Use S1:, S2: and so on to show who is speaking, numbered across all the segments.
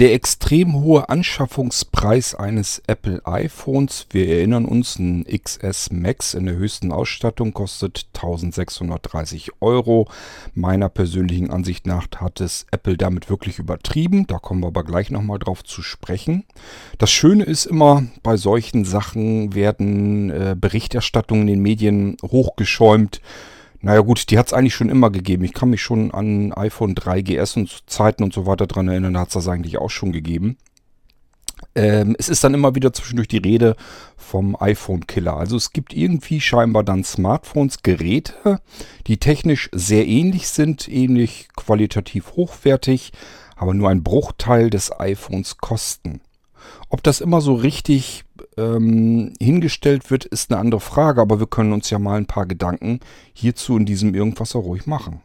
S1: Der extrem hohe Anschaffungspreis eines Apple iPhones, wir erinnern uns, ein XS Max in der höchsten Ausstattung kostet 1630 Euro. Meiner persönlichen Ansicht nach hat es Apple damit wirklich übertrieben. Da kommen wir aber gleich nochmal drauf zu sprechen. Das Schöne ist immer, bei solchen Sachen werden äh, Berichterstattungen in den Medien hochgeschäumt naja gut, die hat es eigentlich schon immer gegeben. Ich kann mich schon an iPhone 3GS und Zeiten und so weiter dran erinnern, da hat es das eigentlich auch schon gegeben. Ähm, es ist dann immer wieder zwischendurch die Rede vom iPhone-Killer. Also es gibt irgendwie scheinbar dann Smartphones, Geräte, die technisch sehr ähnlich sind, ähnlich qualitativ hochwertig, aber nur ein Bruchteil des iPhones kosten. Ob das immer so richtig ähm, hingestellt wird, ist eine andere Frage, aber wir können uns ja mal ein paar Gedanken hierzu in diesem Irgendwas auch ruhig machen.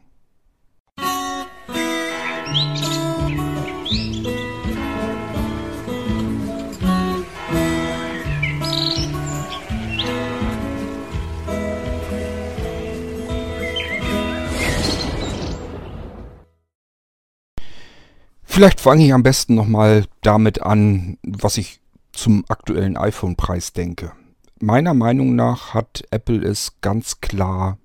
S1: Vielleicht fange ich am besten nochmal damit an, was ich zum aktuellen iPhone-Preis denke. Meiner Meinung nach hat Apple es ganz klar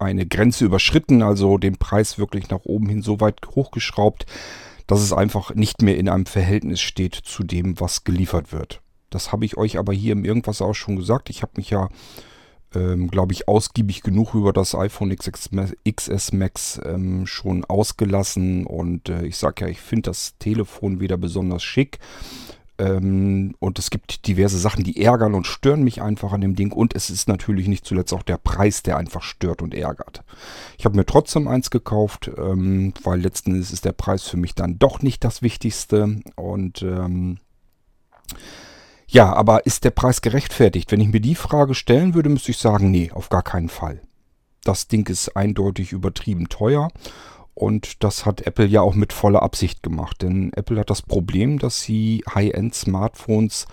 S1: eine Grenze überschritten, also den Preis wirklich nach oben hin so weit hochgeschraubt, dass es einfach nicht mehr in einem Verhältnis steht zu dem, was geliefert wird. Das habe ich euch aber hier im Irgendwas auch schon gesagt. Ich habe mich ja, ähm, glaube ich, ausgiebig genug über das iPhone XS, XS Max ähm, schon ausgelassen und äh, ich sage ja, ich finde das Telefon wieder besonders schick. Ähm, und es gibt diverse Sachen, die ärgern und stören mich einfach an dem Ding. Und es ist natürlich nicht zuletzt auch der Preis, der einfach stört und ärgert. Ich habe mir trotzdem eins gekauft, ähm, weil letzten Endes ist der Preis für mich dann doch nicht das Wichtigste. Und ähm, ja, aber ist der Preis gerechtfertigt? Wenn ich mir die Frage stellen würde, müsste ich sagen, nee, auf gar keinen Fall. Das Ding ist eindeutig übertrieben teuer. Und das hat Apple ja auch mit voller Absicht gemacht. Denn Apple hat das Problem, dass sie High-End-Smartphones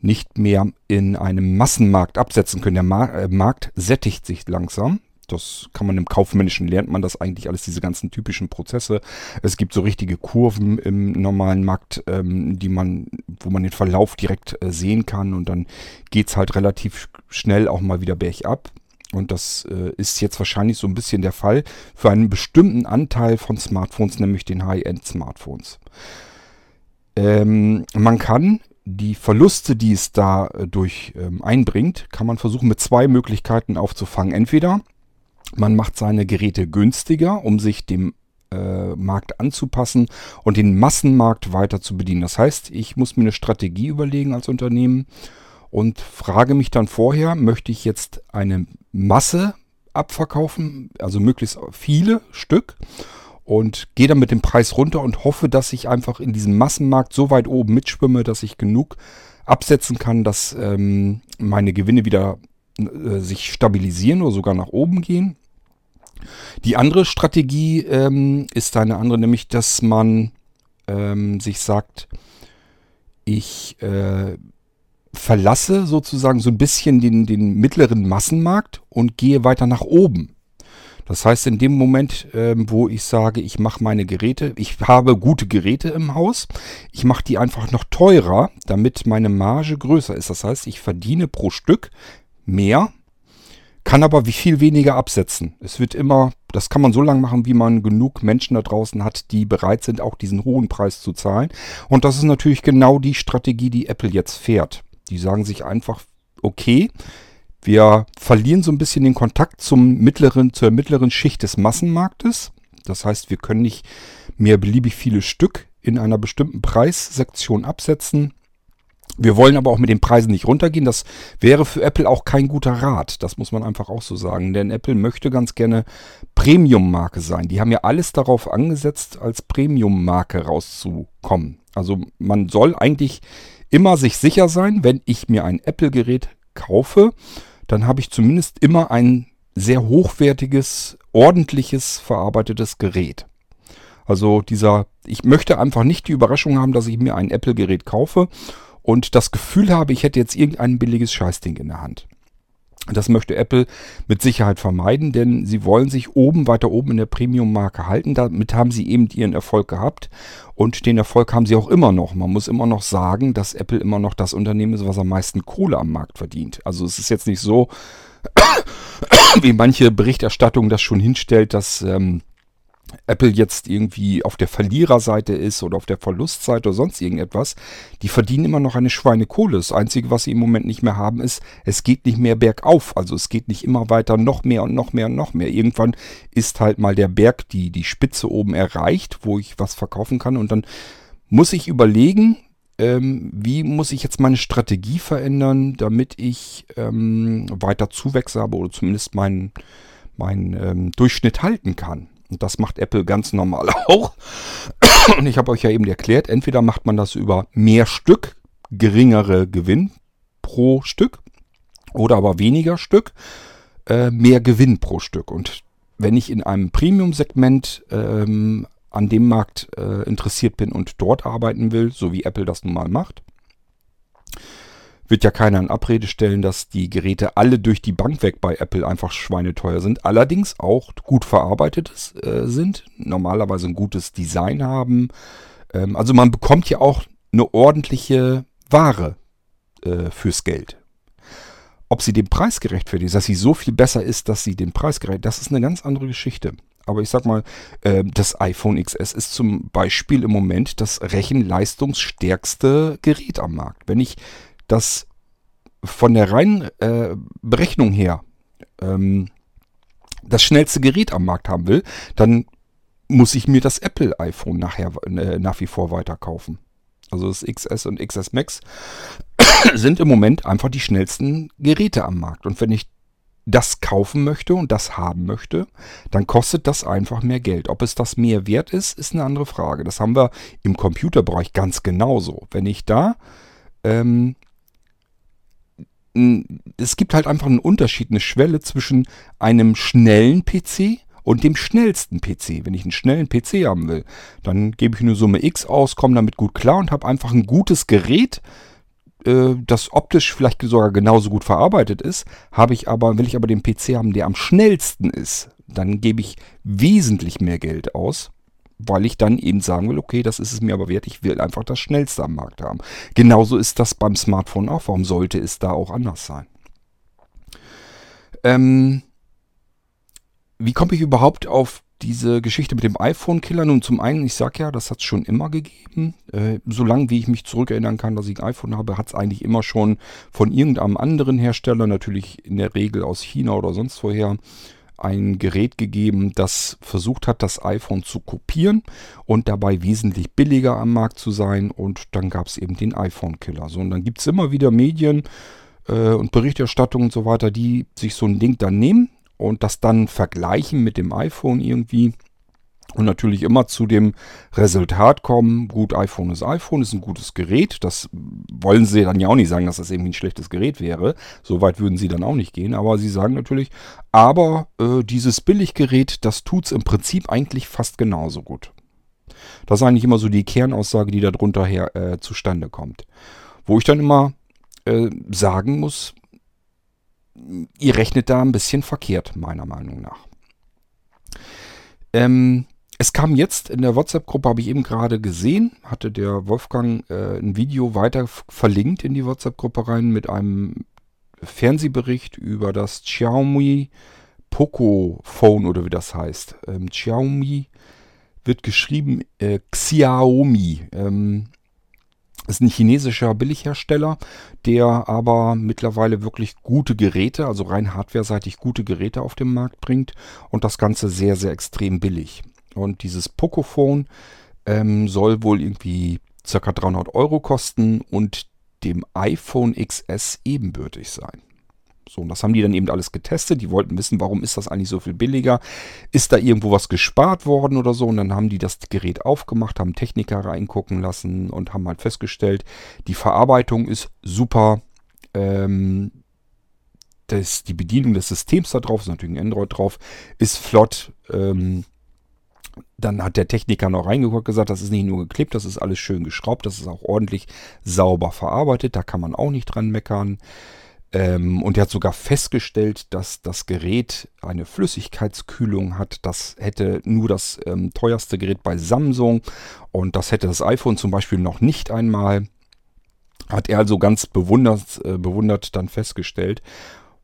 S1: nicht mehr in einem Massenmarkt absetzen können. Der äh, Markt sättigt sich langsam. Das kann man im Kaufmännischen lernt man das eigentlich alles, diese ganzen typischen Prozesse. Es gibt so richtige Kurven im normalen Markt, ähm, die man, wo man den Verlauf direkt äh, sehen kann und dann geht es halt relativ schnell auch mal wieder bergab. Und das äh, ist jetzt wahrscheinlich so ein bisschen der Fall für einen bestimmten Anteil von Smartphones, nämlich den High-End-Smartphones. Ähm, man kann die Verluste, die es da äh, durch ähm, einbringt, kann man versuchen mit zwei Möglichkeiten aufzufangen. Entweder man macht seine Geräte günstiger, um sich dem äh, Markt anzupassen und den Massenmarkt weiter zu bedienen. Das heißt, ich muss mir eine Strategie überlegen als Unternehmen und frage mich dann vorher, möchte ich jetzt eine Masse abverkaufen, also möglichst viele Stück und gehe dann mit dem Preis runter und hoffe, dass ich einfach in diesem Massenmarkt so weit oben mitschwimme, dass ich genug absetzen kann, dass ähm, meine Gewinne wieder äh, sich stabilisieren oder sogar nach oben gehen. Die andere Strategie ähm, ist eine andere, nämlich dass man ähm, sich sagt, ich äh, verlasse sozusagen so ein bisschen den, den mittleren Massenmarkt und gehe weiter nach oben. Das heißt, in dem Moment, ähm, wo ich sage, ich mache meine Geräte, ich habe gute Geräte im Haus, ich mache die einfach noch teurer, damit meine Marge größer ist. Das heißt, ich verdiene pro Stück mehr, kann aber wie viel weniger absetzen. Es wird immer, das kann man so lange machen, wie man genug Menschen da draußen hat, die bereit sind, auch diesen hohen Preis zu zahlen. Und das ist natürlich genau die Strategie, die Apple jetzt fährt. Die sagen sich einfach, okay, wir verlieren so ein bisschen den Kontakt zum mittleren, zur mittleren Schicht des Massenmarktes. Das heißt, wir können nicht mehr beliebig viele Stück in einer bestimmten Preissektion absetzen. Wir wollen aber auch mit den Preisen nicht runtergehen. Das wäre für Apple auch kein guter Rat. Das muss man einfach auch so sagen. Denn Apple möchte ganz gerne Premium-Marke sein. Die haben ja alles darauf angesetzt, als Premium-Marke rauszukommen. Also man soll eigentlich immer sich sicher sein, wenn ich mir ein Apple-Gerät kaufe, dann habe ich zumindest immer ein sehr hochwertiges, ordentliches, verarbeitetes Gerät. Also dieser, ich möchte einfach nicht die Überraschung haben, dass ich mir ein Apple-Gerät kaufe und das Gefühl habe, ich hätte jetzt irgendein billiges Scheißding in der Hand. Das möchte Apple mit Sicherheit vermeiden, denn sie wollen sich oben, weiter oben in der Premium-Marke halten. Damit haben sie eben ihren Erfolg gehabt und den Erfolg haben sie auch immer noch. Man muss immer noch sagen, dass Apple immer noch das Unternehmen ist, was am meisten Kohle am Markt verdient. Also es ist jetzt nicht so, wie manche Berichterstattung das schon hinstellt, dass ähm, Apple jetzt irgendwie auf der Verliererseite ist oder auf der Verlustseite oder sonst irgendetwas, die verdienen immer noch eine Schweinekohle. Das Einzige, was sie im Moment nicht mehr haben, ist, es geht nicht mehr bergauf. Also es geht nicht immer weiter noch mehr und noch mehr und noch mehr. Irgendwann ist halt mal der Berg, die, die Spitze oben erreicht, wo ich was verkaufen kann. Und dann muss ich überlegen, ähm, wie muss ich jetzt meine Strategie verändern, damit ich ähm, weiter Zuwächse habe oder zumindest meinen mein, ähm, Durchschnitt halten kann. Und das macht Apple ganz normal auch. Und ich habe euch ja eben erklärt, entweder macht man das über mehr Stück, geringere Gewinn pro Stück, oder aber weniger Stück, äh, mehr Gewinn pro Stück. Und wenn ich in einem Premium-Segment ähm, an dem Markt äh, interessiert bin und dort arbeiten will, so wie Apple das nun mal macht, wird ja keiner in Abrede stellen, dass die Geräte alle durch die Bank weg bei Apple einfach schweineteuer sind. Allerdings auch gut verarbeitet äh, sind, normalerweise ein gutes Design haben. Ähm, also man bekommt ja auch eine ordentliche Ware äh, fürs Geld. Ob sie dem Preis gerechtfertigt ist, dass sie so viel besser ist, dass sie den Preis gerecht, das ist eine ganz andere Geschichte. Aber ich sag mal, äh, das iPhone XS ist zum Beispiel im Moment das rechenleistungsstärkste Gerät am Markt. Wenn ich das von der reinen äh, Berechnung her ähm, das schnellste Gerät am Markt haben will, dann muss ich mir das Apple iPhone nachher äh, nach wie vor weiter kaufen. Also das XS und XS Max sind im Moment einfach die schnellsten Geräte am Markt. Und wenn ich das kaufen möchte und das haben möchte, dann kostet das einfach mehr Geld. Ob es das mehr wert ist, ist eine andere Frage. Das haben wir im Computerbereich ganz genauso. Wenn ich da ähm, es gibt halt einfach einen Unterschied, eine Schwelle zwischen einem schnellen PC und dem schnellsten PC. Wenn ich einen schnellen PC haben will, dann gebe ich eine Summe X aus, komme damit gut klar und habe einfach ein gutes Gerät, äh, das optisch vielleicht sogar genauso gut verarbeitet ist. Habe ich aber, will ich aber den PC haben, der am schnellsten ist, dann gebe ich wesentlich mehr Geld aus weil ich dann eben sagen will, okay, das ist es mir aber wert, ich will einfach das Schnellste am Markt haben. Genauso ist das beim Smartphone auch. Warum sollte es da auch anders sein? Ähm, wie komme ich überhaupt auf diese Geschichte mit dem iPhone-Killer? Nun, zum einen, ich sage ja, das hat es schon immer gegeben. Äh, solange wie ich mich zurückerinnern kann, dass ich ein iPhone habe, hat es eigentlich immer schon von irgendeinem anderen Hersteller, natürlich in der Regel aus China oder sonst woher, ein Gerät gegeben, das versucht hat, das iPhone zu kopieren und dabei wesentlich billiger am Markt zu sein. Und dann gab es eben den iPhone-Killer. So, und dann gibt es immer wieder Medien äh, und Berichterstattungen und so weiter, die sich so ein Ding dann nehmen und das dann vergleichen mit dem iPhone irgendwie und natürlich immer zu dem Resultat kommen, gut, iPhone ist iPhone, ist ein gutes Gerät. Das wollen sie dann ja auch nicht sagen, dass das irgendwie ein schlechtes Gerät wäre. So weit würden sie dann auch nicht gehen. Aber sie sagen natürlich, aber äh, dieses Billiggerät, das tut es im Prinzip eigentlich fast genauso gut. Das ist eigentlich immer so die Kernaussage, die darunter her äh, zustande kommt. Wo ich dann immer äh, sagen muss, ihr rechnet da ein bisschen verkehrt, meiner Meinung nach. Ähm, es kam jetzt in der WhatsApp-Gruppe, habe ich eben gerade gesehen, hatte der Wolfgang äh, ein Video weiter verlinkt in die WhatsApp-Gruppe rein mit einem Fernsehbericht über das Xiaomi Poco Phone oder wie das heißt. Ähm, Xiaomi wird geschrieben äh, Xiaomi. Ähm, ist ein chinesischer Billighersteller, der aber mittlerweile wirklich gute Geräte, also rein hardwareseitig gute Geräte auf den Markt bringt und das Ganze sehr, sehr extrem billig. Und dieses Pocophone ähm, soll wohl irgendwie ca. 300 Euro kosten und dem iPhone XS ebenbürtig sein. So, und das haben die dann eben alles getestet. Die wollten wissen, warum ist das eigentlich so viel billiger? Ist da irgendwo was gespart worden oder so? Und dann haben die das Gerät aufgemacht, haben Techniker reingucken lassen und haben halt festgestellt, die Verarbeitung ist super. Ähm, das, die Bedienung des Systems da drauf, ist natürlich ein Android drauf, ist flott. Ähm, dann hat der Techniker noch reingeguckt gesagt, das ist nicht nur geklebt, das ist alles schön geschraubt, das ist auch ordentlich sauber verarbeitet, da kann man auch nicht dran meckern. Ähm, und er hat sogar festgestellt, dass das Gerät eine Flüssigkeitskühlung hat. Das hätte nur das ähm, teuerste Gerät bei Samsung und das hätte das iPhone zum Beispiel noch nicht einmal. Hat er also ganz bewundert, äh, bewundert dann festgestellt.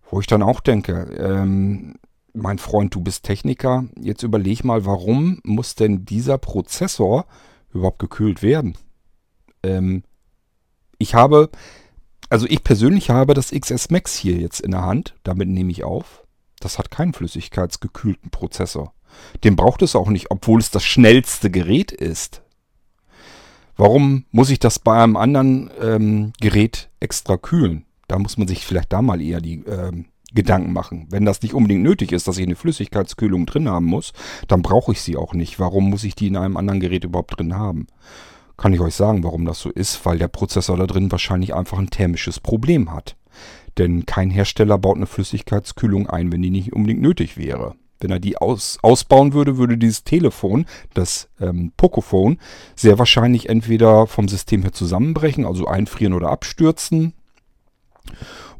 S1: Wo ich dann auch denke, ähm, mein Freund, du bist Techniker, jetzt überleg mal, warum muss denn dieser Prozessor überhaupt gekühlt werden? Ähm, ich habe, also ich persönlich habe das XS Max hier jetzt in der Hand, damit nehme ich auf. Das hat keinen flüssigkeitsgekühlten Prozessor. Den braucht es auch nicht, obwohl es das schnellste Gerät ist. Warum muss ich das bei einem anderen ähm, Gerät extra kühlen? Da muss man sich vielleicht da mal eher die ähm, Gedanken machen. Wenn das nicht unbedingt nötig ist, dass ich eine Flüssigkeitskühlung drin haben muss, dann brauche ich sie auch nicht. Warum muss ich die in einem anderen Gerät überhaupt drin haben? Kann ich euch sagen, warum das so ist, weil der Prozessor da drin wahrscheinlich einfach ein thermisches Problem hat. Denn kein Hersteller baut eine Flüssigkeitskühlung ein, wenn die nicht unbedingt nötig wäre. Wenn er die aus, ausbauen würde, würde dieses Telefon, das ähm, Pocophone, sehr wahrscheinlich entweder vom System her zusammenbrechen, also einfrieren oder abstürzen.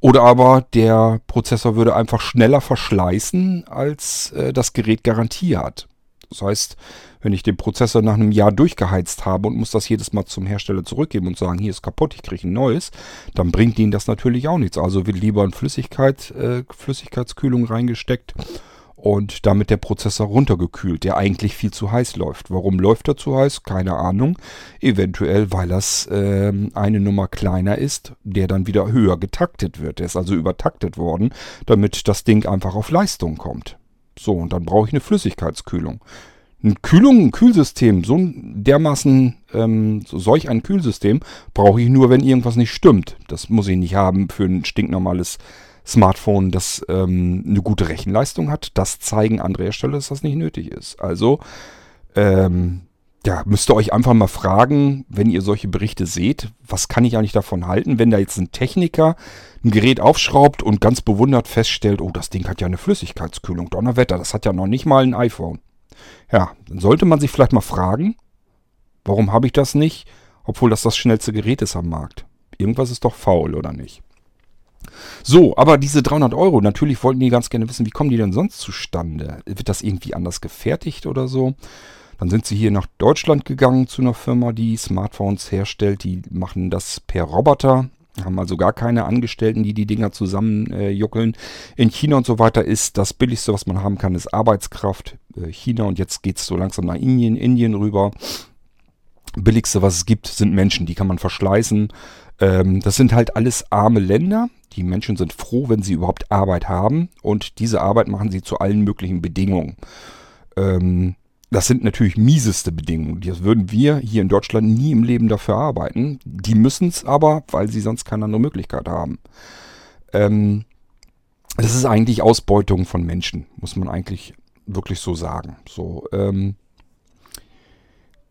S1: Oder aber der Prozessor würde einfach schneller verschleißen, als äh, das Gerät Garantie hat. Das heißt, wenn ich den Prozessor nach einem Jahr durchgeheizt habe und muss das jedes Mal zum Hersteller zurückgeben und sagen, hier ist kaputt, ich kriege ein neues, dann bringt ihnen das natürlich auch nichts. Also wird lieber in Flüssigkeit, äh, Flüssigkeitskühlung reingesteckt und damit der Prozessor runtergekühlt, der eigentlich viel zu heiß läuft. Warum läuft er zu heiß? Keine Ahnung. Eventuell, weil das äh, eine Nummer kleiner ist, der dann wieder höher getaktet wird. Der ist also übertaktet worden, damit das Ding einfach auf Leistung kommt. So, und dann brauche ich eine Flüssigkeitskühlung. Eine Kühlung, ein Kühlsystem, so ein dermaßen, ähm, so solch ein Kühlsystem brauche ich nur, wenn irgendwas nicht stimmt. Das muss ich nicht haben für ein stinknormales Smartphone, das ähm, eine gute Rechenleistung hat. Das zeigen andere Hersteller, dass das nicht nötig ist. Also, ähm, ja, müsst ihr euch einfach mal fragen, wenn ihr solche Berichte seht, was kann ich eigentlich davon halten, wenn da jetzt ein Techniker ein Gerät aufschraubt und ganz bewundert feststellt, oh, das Ding hat ja eine Flüssigkeitskühlung, Donnerwetter, das hat ja noch nicht mal ein iPhone. Ja, dann sollte man sich vielleicht mal fragen, warum habe ich das nicht, obwohl das das schnellste Gerät ist am Markt. Irgendwas ist doch faul, oder nicht? So, aber diese 300 Euro, natürlich wollten die ganz gerne wissen, wie kommen die denn sonst zustande? Wird das irgendwie anders gefertigt oder so? Dann sind sie hier nach Deutschland gegangen zu einer Firma, die Smartphones herstellt. Die machen das per Roboter, haben also gar keine Angestellten, die die Dinger zusammenjuckeln. Äh, In China und so weiter ist das Billigste, was man haben kann, ist Arbeitskraft. Äh, China und jetzt geht es so langsam nach Indien, Indien rüber. Billigste, was es gibt, sind Menschen, die kann man verschleißen. Ähm, das sind halt alles arme Länder. Die Menschen sind froh, wenn sie überhaupt Arbeit haben und diese Arbeit machen sie zu allen möglichen Bedingungen. Ähm, das sind natürlich mieseste Bedingungen. Das würden wir hier in Deutschland nie im Leben dafür arbeiten. Die müssen es aber, weil sie sonst keine andere Möglichkeit haben. Ähm, das ist eigentlich Ausbeutung von Menschen, muss man eigentlich wirklich so sagen. So, ähm,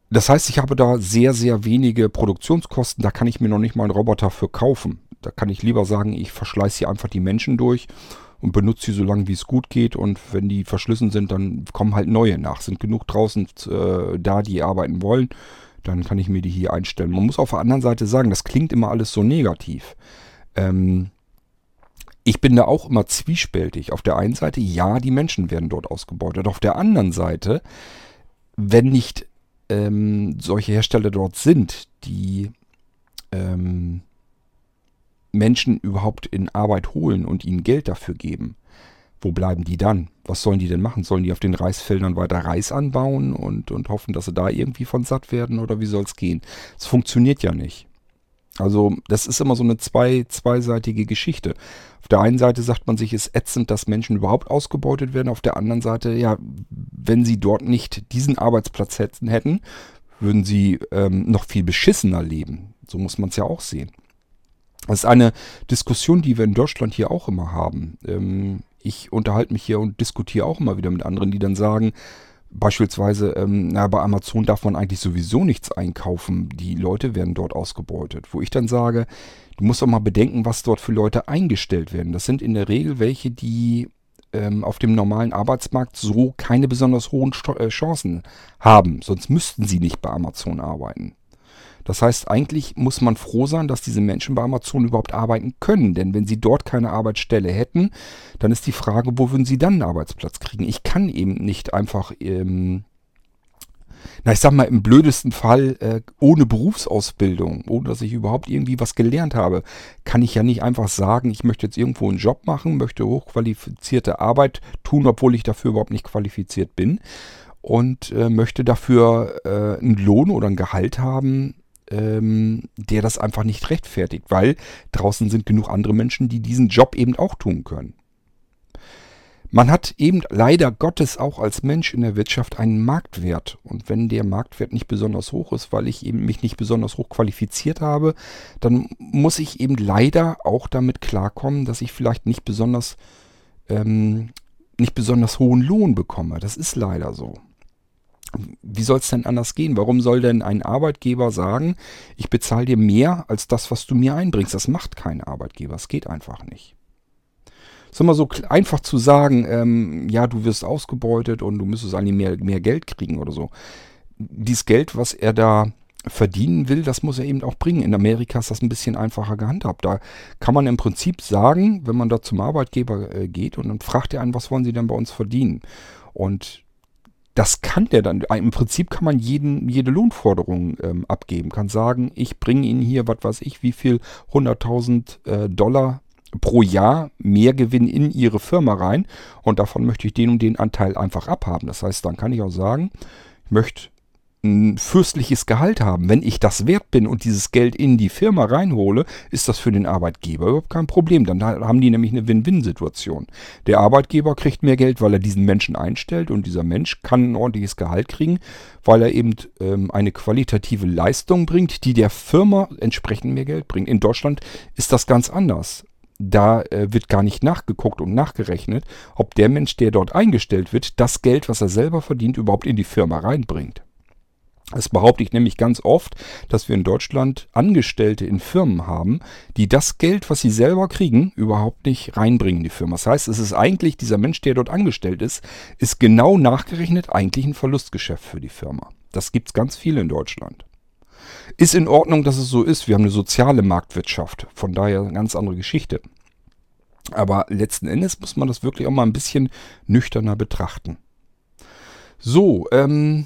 S1: das heißt, ich habe da sehr, sehr wenige Produktionskosten. Da kann ich mir noch nicht mal einen Roboter für kaufen. Da kann ich lieber sagen, ich verschleiße hier einfach die Menschen durch und benutze sie so lange, wie es gut geht. Und wenn die verschlissen sind, dann kommen halt neue nach. Sind genug draußen äh, da, die arbeiten wollen, dann kann ich mir die hier einstellen. Man muss auf der anderen Seite sagen, das klingt immer alles so negativ. Ähm, ich bin da auch immer zwiespältig. Auf der einen Seite, ja, die Menschen werden dort ausgebeutet. Auf der anderen Seite, wenn nicht ähm, solche Hersteller dort sind, die ähm, Menschen überhaupt in Arbeit holen und ihnen Geld dafür geben, wo bleiben die dann? Was sollen die denn machen? Sollen die auf den Reisfeldern weiter Reis anbauen und, und hoffen, dass sie da irgendwie von satt werden oder wie soll es gehen? Es funktioniert ja nicht. Also das ist immer so eine zwei, zweiseitige Geschichte. Auf der einen Seite sagt man sich, es ist ätzend, dass Menschen überhaupt ausgebeutet werden. Auf der anderen Seite, ja, wenn sie dort nicht diesen Arbeitsplatz hätten, würden sie ähm, noch viel beschissener leben. So muss man es ja auch sehen. Das ist eine Diskussion, die wir in Deutschland hier auch immer haben. Ähm, ich unterhalte mich hier und diskutiere auch immer wieder mit anderen, die dann sagen, Beispielsweise, ähm, na, bei Amazon darf man eigentlich sowieso nichts einkaufen. Die Leute werden dort ausgebeutet. Wo ich dann sage, du musst doch mal bedenken, was dort für Leute eingestellt werden. Das sind in der Regel welche, die ähm, auf dem normalen Arbeitsmarkt so keine besonders hohen Sto äh, Chancen haben. Sonst müssten sie nicht bei Amazon arbeiten. Das heißt, eigentlich muss man froh sein, dass diese Menschen bei Amazon überhaupt arbeiten können. Denn wenn sie dort keine Arbeitsstelle hätten, dann ist die Frage, wo würden sie dann einen Arbeitsplatz kriegen? Ich kann eben nicht einfach ähm, na, ich sag mal, im blödesten Fall äh, ohne Berufsausbildung, ohne dass ich überhaupt irgendwie was gelernt habe, kann ich ja nicht einfach sagen, ich möchte jetzt irgendwo einen Job machen, möchte hochqualifizierte Arbeit tun, obwohl ich dafür überhaupt nicht qualifiziert bin und äh, möchte dafür äh, einen Lohn oder ein Gehalt haben, ähm, der das einfach nicht rechtfertigt, weil draußen sind genug andere Menschen, die diesen Job eben auch tun können. Man hat eben leider Gottes auch als Mensch in der Wirtschaft einen Marktwert. Und wenn der Marktwert nicht besonders hoch ist, weil ich eben mich nicht besonders hoch qualifiziert habe, dann muss ich eben leider auch damit klarkommen, dass ich vielleicht nicht besonders, ähm, nicht besonders hohen Lohn bekomme. Das ist leider so. Wie soll es denn anders gehen? Warum soll denn ein Arbeitgeber sagen, ich bezahle dir mehr als das, was du mir einbringst? Das macht kein Arbeitgeber. Es geht einfach nicht ist immer so einfach zu sagen, ähm, ja, du wirst ausgebeutet und du müsstest eigentlich mehr, mehr Geld kriegen oder so. Dieses Geld, was er da verdienen will, das muss er eben auch bringen. In Amerika ist das ein bisschen einfacher gehandhabt. Da kann man im Prinzip sagen, wenn man da zum Arbeitgeber äh, geht und dann fragt er einen, was wollen Sie denn bei uns verdienen? Und das kann der dann. Im Prinzip kann man jeden, jede Lohnforderung ähm, abgeben. Kann sagen, ich bringe Ihnen hier, was weiß ich, wie viel 100.000 äh, Dollar pro Jahr mehr Gewinn in ihre Firma rein und davon möchte ich den und den Anteil einfach abhaben. Das heißt, dann kann ich auch sagen, ich möchte ein fürstliches Gehalt haben. Wenn ich das wert bin und dieses Geld in die Firma reinhole, ist das für den Arbeitgeber überhaupt kein Problem. Dann haben die nämlich eine Win-Win-Situation. Der Arbeitgeber kriegt mehr Geld, weil er diesen Menschen einstellt und dieser Mensch kann ein ordentliches Gehalt kriegen, weil er eben ähm, eine qualitative Leistung bringt, die der Firma entsprechend mehr Geld bringt. In Deutschland ist das ganz anders da äh, wird gar nicht nachgeguckt und nachgerechnet, ob der Mensch, der dort eingestellt wird, das Geld, was er selber verdient, überhaupt in die Firma reinbringt. Das behaupte ich nämlich ganz oft, dass wir in Deutschland Angestellte in Firmen haben, die das Geld, was sie selber kriegen, überhaupt nicht reinbringen in die Firma. Das heißt, es ist eigentlich dieser Mensch, der dort angestellt ist, ist genau nachgerechnet eigentlich ein Verlustgeschäft für die Firma. Das gibt's ganz viel in Deutschland. Ist in Ordnung, dass es so ist. Wir haben eine soziale Marktwirtschaft. Von daher eine ganz andere Geschichte. Aber letzten Endes muss man das wirklich auch mal ein bisschen nüchterner betrachten. So, ähm,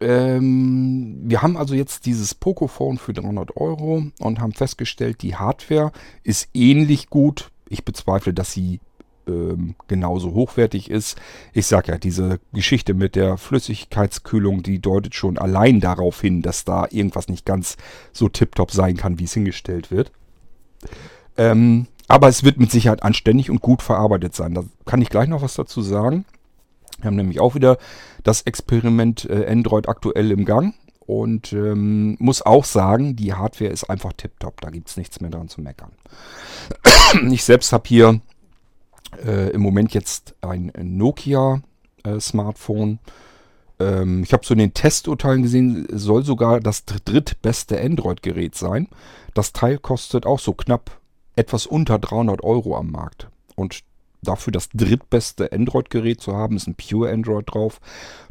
S1: ähm, wir haben also jetzt dieses Pocophone für 300 Euro und haben festgestellt, die Hardware ist ähnlich gut. Ich bezweifle, dass sie ähm, genauso hochwertig ist. Ich sage ja, diese Geschichte mit der Flüssigkeitskühlung, die deutet schon allein darauf hin, dass da irgendwas nicht ganz so tiptop sein kann, wie es hingestellt wird. Ähm, aber es wird mit Sicherheit anständig und gut verarbeitet sein. Da kann ich gleich noch was dazu sagen. Wir haben nämlich auch wieder das Experiment äh, Android aktuell im Gang. Und ähm, muss auch sagen, die Hardware ist einfach tiptop. Da gibt es nichts mehr dran zu meckern. ich selbst habe hier äh, im Moment jetzt ein Nokia-Smartphone. Äh, ähm, ich habe so in den Testurteilen gesehen, soll sogar das drittbeste Android-Gerät sein. Das Teil kostet auch so knapp etwas unter 300 Euro am Markt. Und dafür das drittbeste Android-Gerät zu haben, ist ein Pure Android drauf.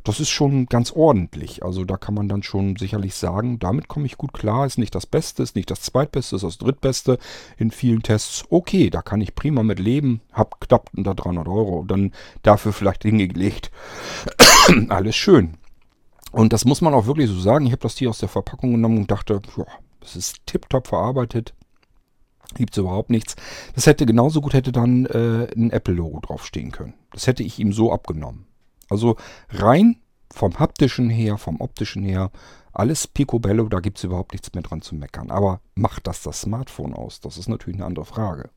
S1: Das ist schon ganz ordentlich. Also da kann man dann schon sicherlich sagen, damit komme ich gut klar. Ist nicht das Beste, ist nicht das Zweitbeste, ist das Drittbeste in vielen Tests. Okay, da kann ich prima mit leben. Hab knapp unter 300 Euro. Dann dafür vielleicht hingelegt. Alles schön. Und das muss man auch wirklich so sagen. Ich habe das hier aus der Verpackung genommen und dachte, ja, das ist tiptop verarbeitet. Gibt es überhaupt nichts. Das hätte genauso gut hätte dann äh, ein Apple-Logo draufstehen können. Das hätte ich ihm so abgenommen. Also rein vom haptischen her, vom optischen her, alles picobello, da gibt es überhaupt nichts mehr dran zu meckern. Aber macht das das Smartphone aus? Das ist natürlich eine andere Frage.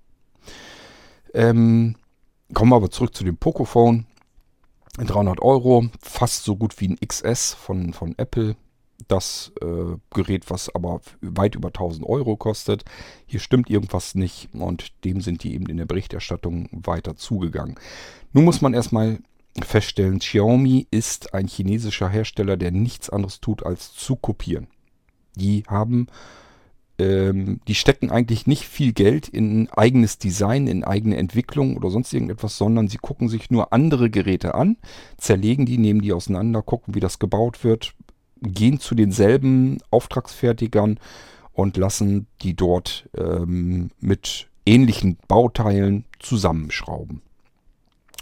S1: Ähm, kommen wir aber zurück zu dem Pocophone. 300 Euro, fast so gut wie ein XS von, von Apple das äh, Gerät, was aber weit über 1000 Euro kostet. Hier stimmt irgendwas nicht und dem sind die eben in der Berichterstattung weiter zugegangen. Nun muss man erstmal feststellen, Xiaomi ist ein chinesischer Hersteller, der nichts anderes tut, als zu kopieren. Die haben, ähm, die stecken eigentlich nicht viel Geld in eigenes Design, in eigene Entwicklung oder sonst irgendetwas, sondern sie gucken sich nur andere Geräte an, zerlegen die, nehmen die auseinander, gucken, wie das gebaut wird, gehen zu denselben Auftragsfertigern und lassen die dort ähm, mit ähnlichen Bauteilen zusammenschrauben.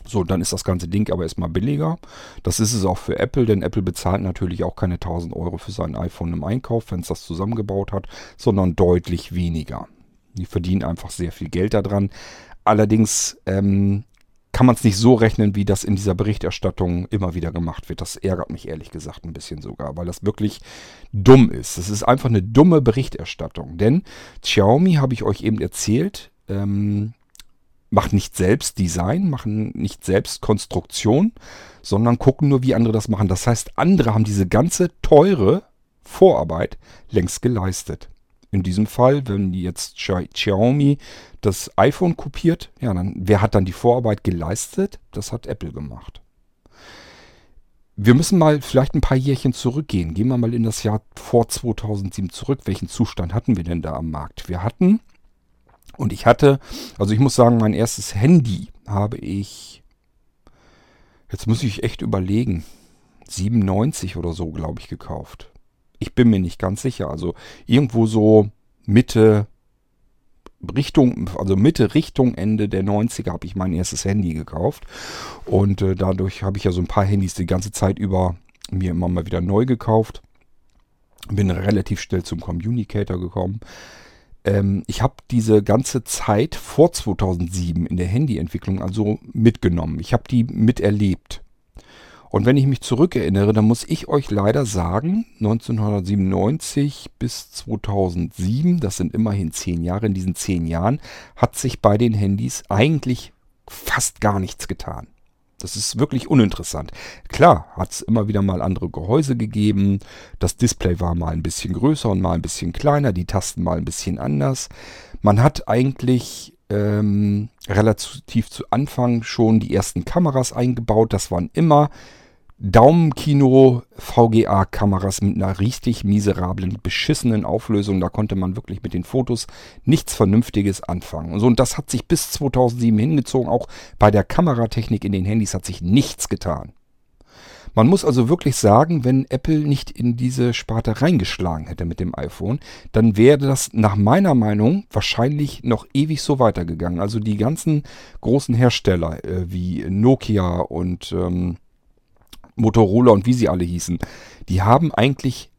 S1: So, dann ist das ganze Ding aber erstmal billiger. Das ist es auch für Apple, denn Apple bezahlt natürlich auch keine 1000 Euro für sein iPhone im Einkauf, wenn es das zusammengebaut hat, sondern deutlich weniger. Die verdienen einfach sehr viel Geld daran. Allerdings ähm, kann man es nicht so rechnen, wie das in dieser Berichterstattung immer wieder gemacht wird. Das ärgert mich ehrlich gesagt ein bisschen sogar, weil das wirklich dumm ist. Das ist einfach eine dumme Berichterstattung. Denn Xiaomi, habe ich euch eben erzählt, ähm, macht nicht selbst Design, machen nicht selbst Konstruktion, sondern gucken nur, wie andere das machen. Das heißt, andere haben diese ganze teure Vorarbeit längst geleistet. In diesem Fall, wenn jetzt Xiaomi das iPhone kopiert, ja, dann wer hat dann die Vorarbeit geleistet? Das hat Apple gemacht. Wir müssen mal vielleicht ein paar Jährchen zurückgehen. Gehen wir mal in das Jahr vor 2007 zurück. Welchen Zustand hatten wir denn da am Markt? Wir hatten, und ich hatte, also ich muss sagen, mein erstes Handy habe ich, jetzt muss ich echt überlegen, 97 oder so, glaube ich, gekauft. Ich bin mir nicht ganz sicher. Also irgendwo so Mitte Richtung, also Mitte Richtung Ende der 90er habe ich mein erstes Handy gekauft. Und äh, dadurch habe ich ja so ein paar Handys die ganze Zeit über mir immer mal wieder neu gekauft. Bin relativ schnell zum Communicator gekommen. Ähm, ich habe diese ganze Zeit vor 2007 in der Handyentwicklung also mitgenommen. Ich habe die miterlebt. Und wenn ich mich zurückerinnere, dann muss ich euch leider sagen, 1997 bis 2007, das sind immerhin zehn Jahre, in diesen zehn Jahren hat sich bei den Handys eigentlich fast gar nichts getan. Das ist wirklich uninteressant. Klar, hat es immer wieder mal andere Gehäuse gegeben. Das Display war mal ein bisschen größer und mal ein bisschen kleiner, die Tasten mal ein bisschen anders. Man hat eigentlich ähm, relativ zu Anfang schon die ersten Kameras eingebaut. Das waren immer Daumenkino VGA-Kameras mit einer richtig miserablen, beschissenen Auflösung. Da konnte man wirklich mit den Fotos nichts Vernünftiges anfangen. Und, so, und das hat sich bis 2007 hingezogen. Auch bei der Kameratechnik in den Handys hat sich nichts getan. Man muss also wirklich sagen, wenn Apple nicht in diese Sparte reingeschlagen hätte mit dem iPhone, dann wäre das nach meiner Meinung wahrscheinlich noch ewig so weitergegangen. Also die ganzen großen Hersteller äh, wie Nokia und ähm, Motorola und wie sie alle hießen, die haben eigentlich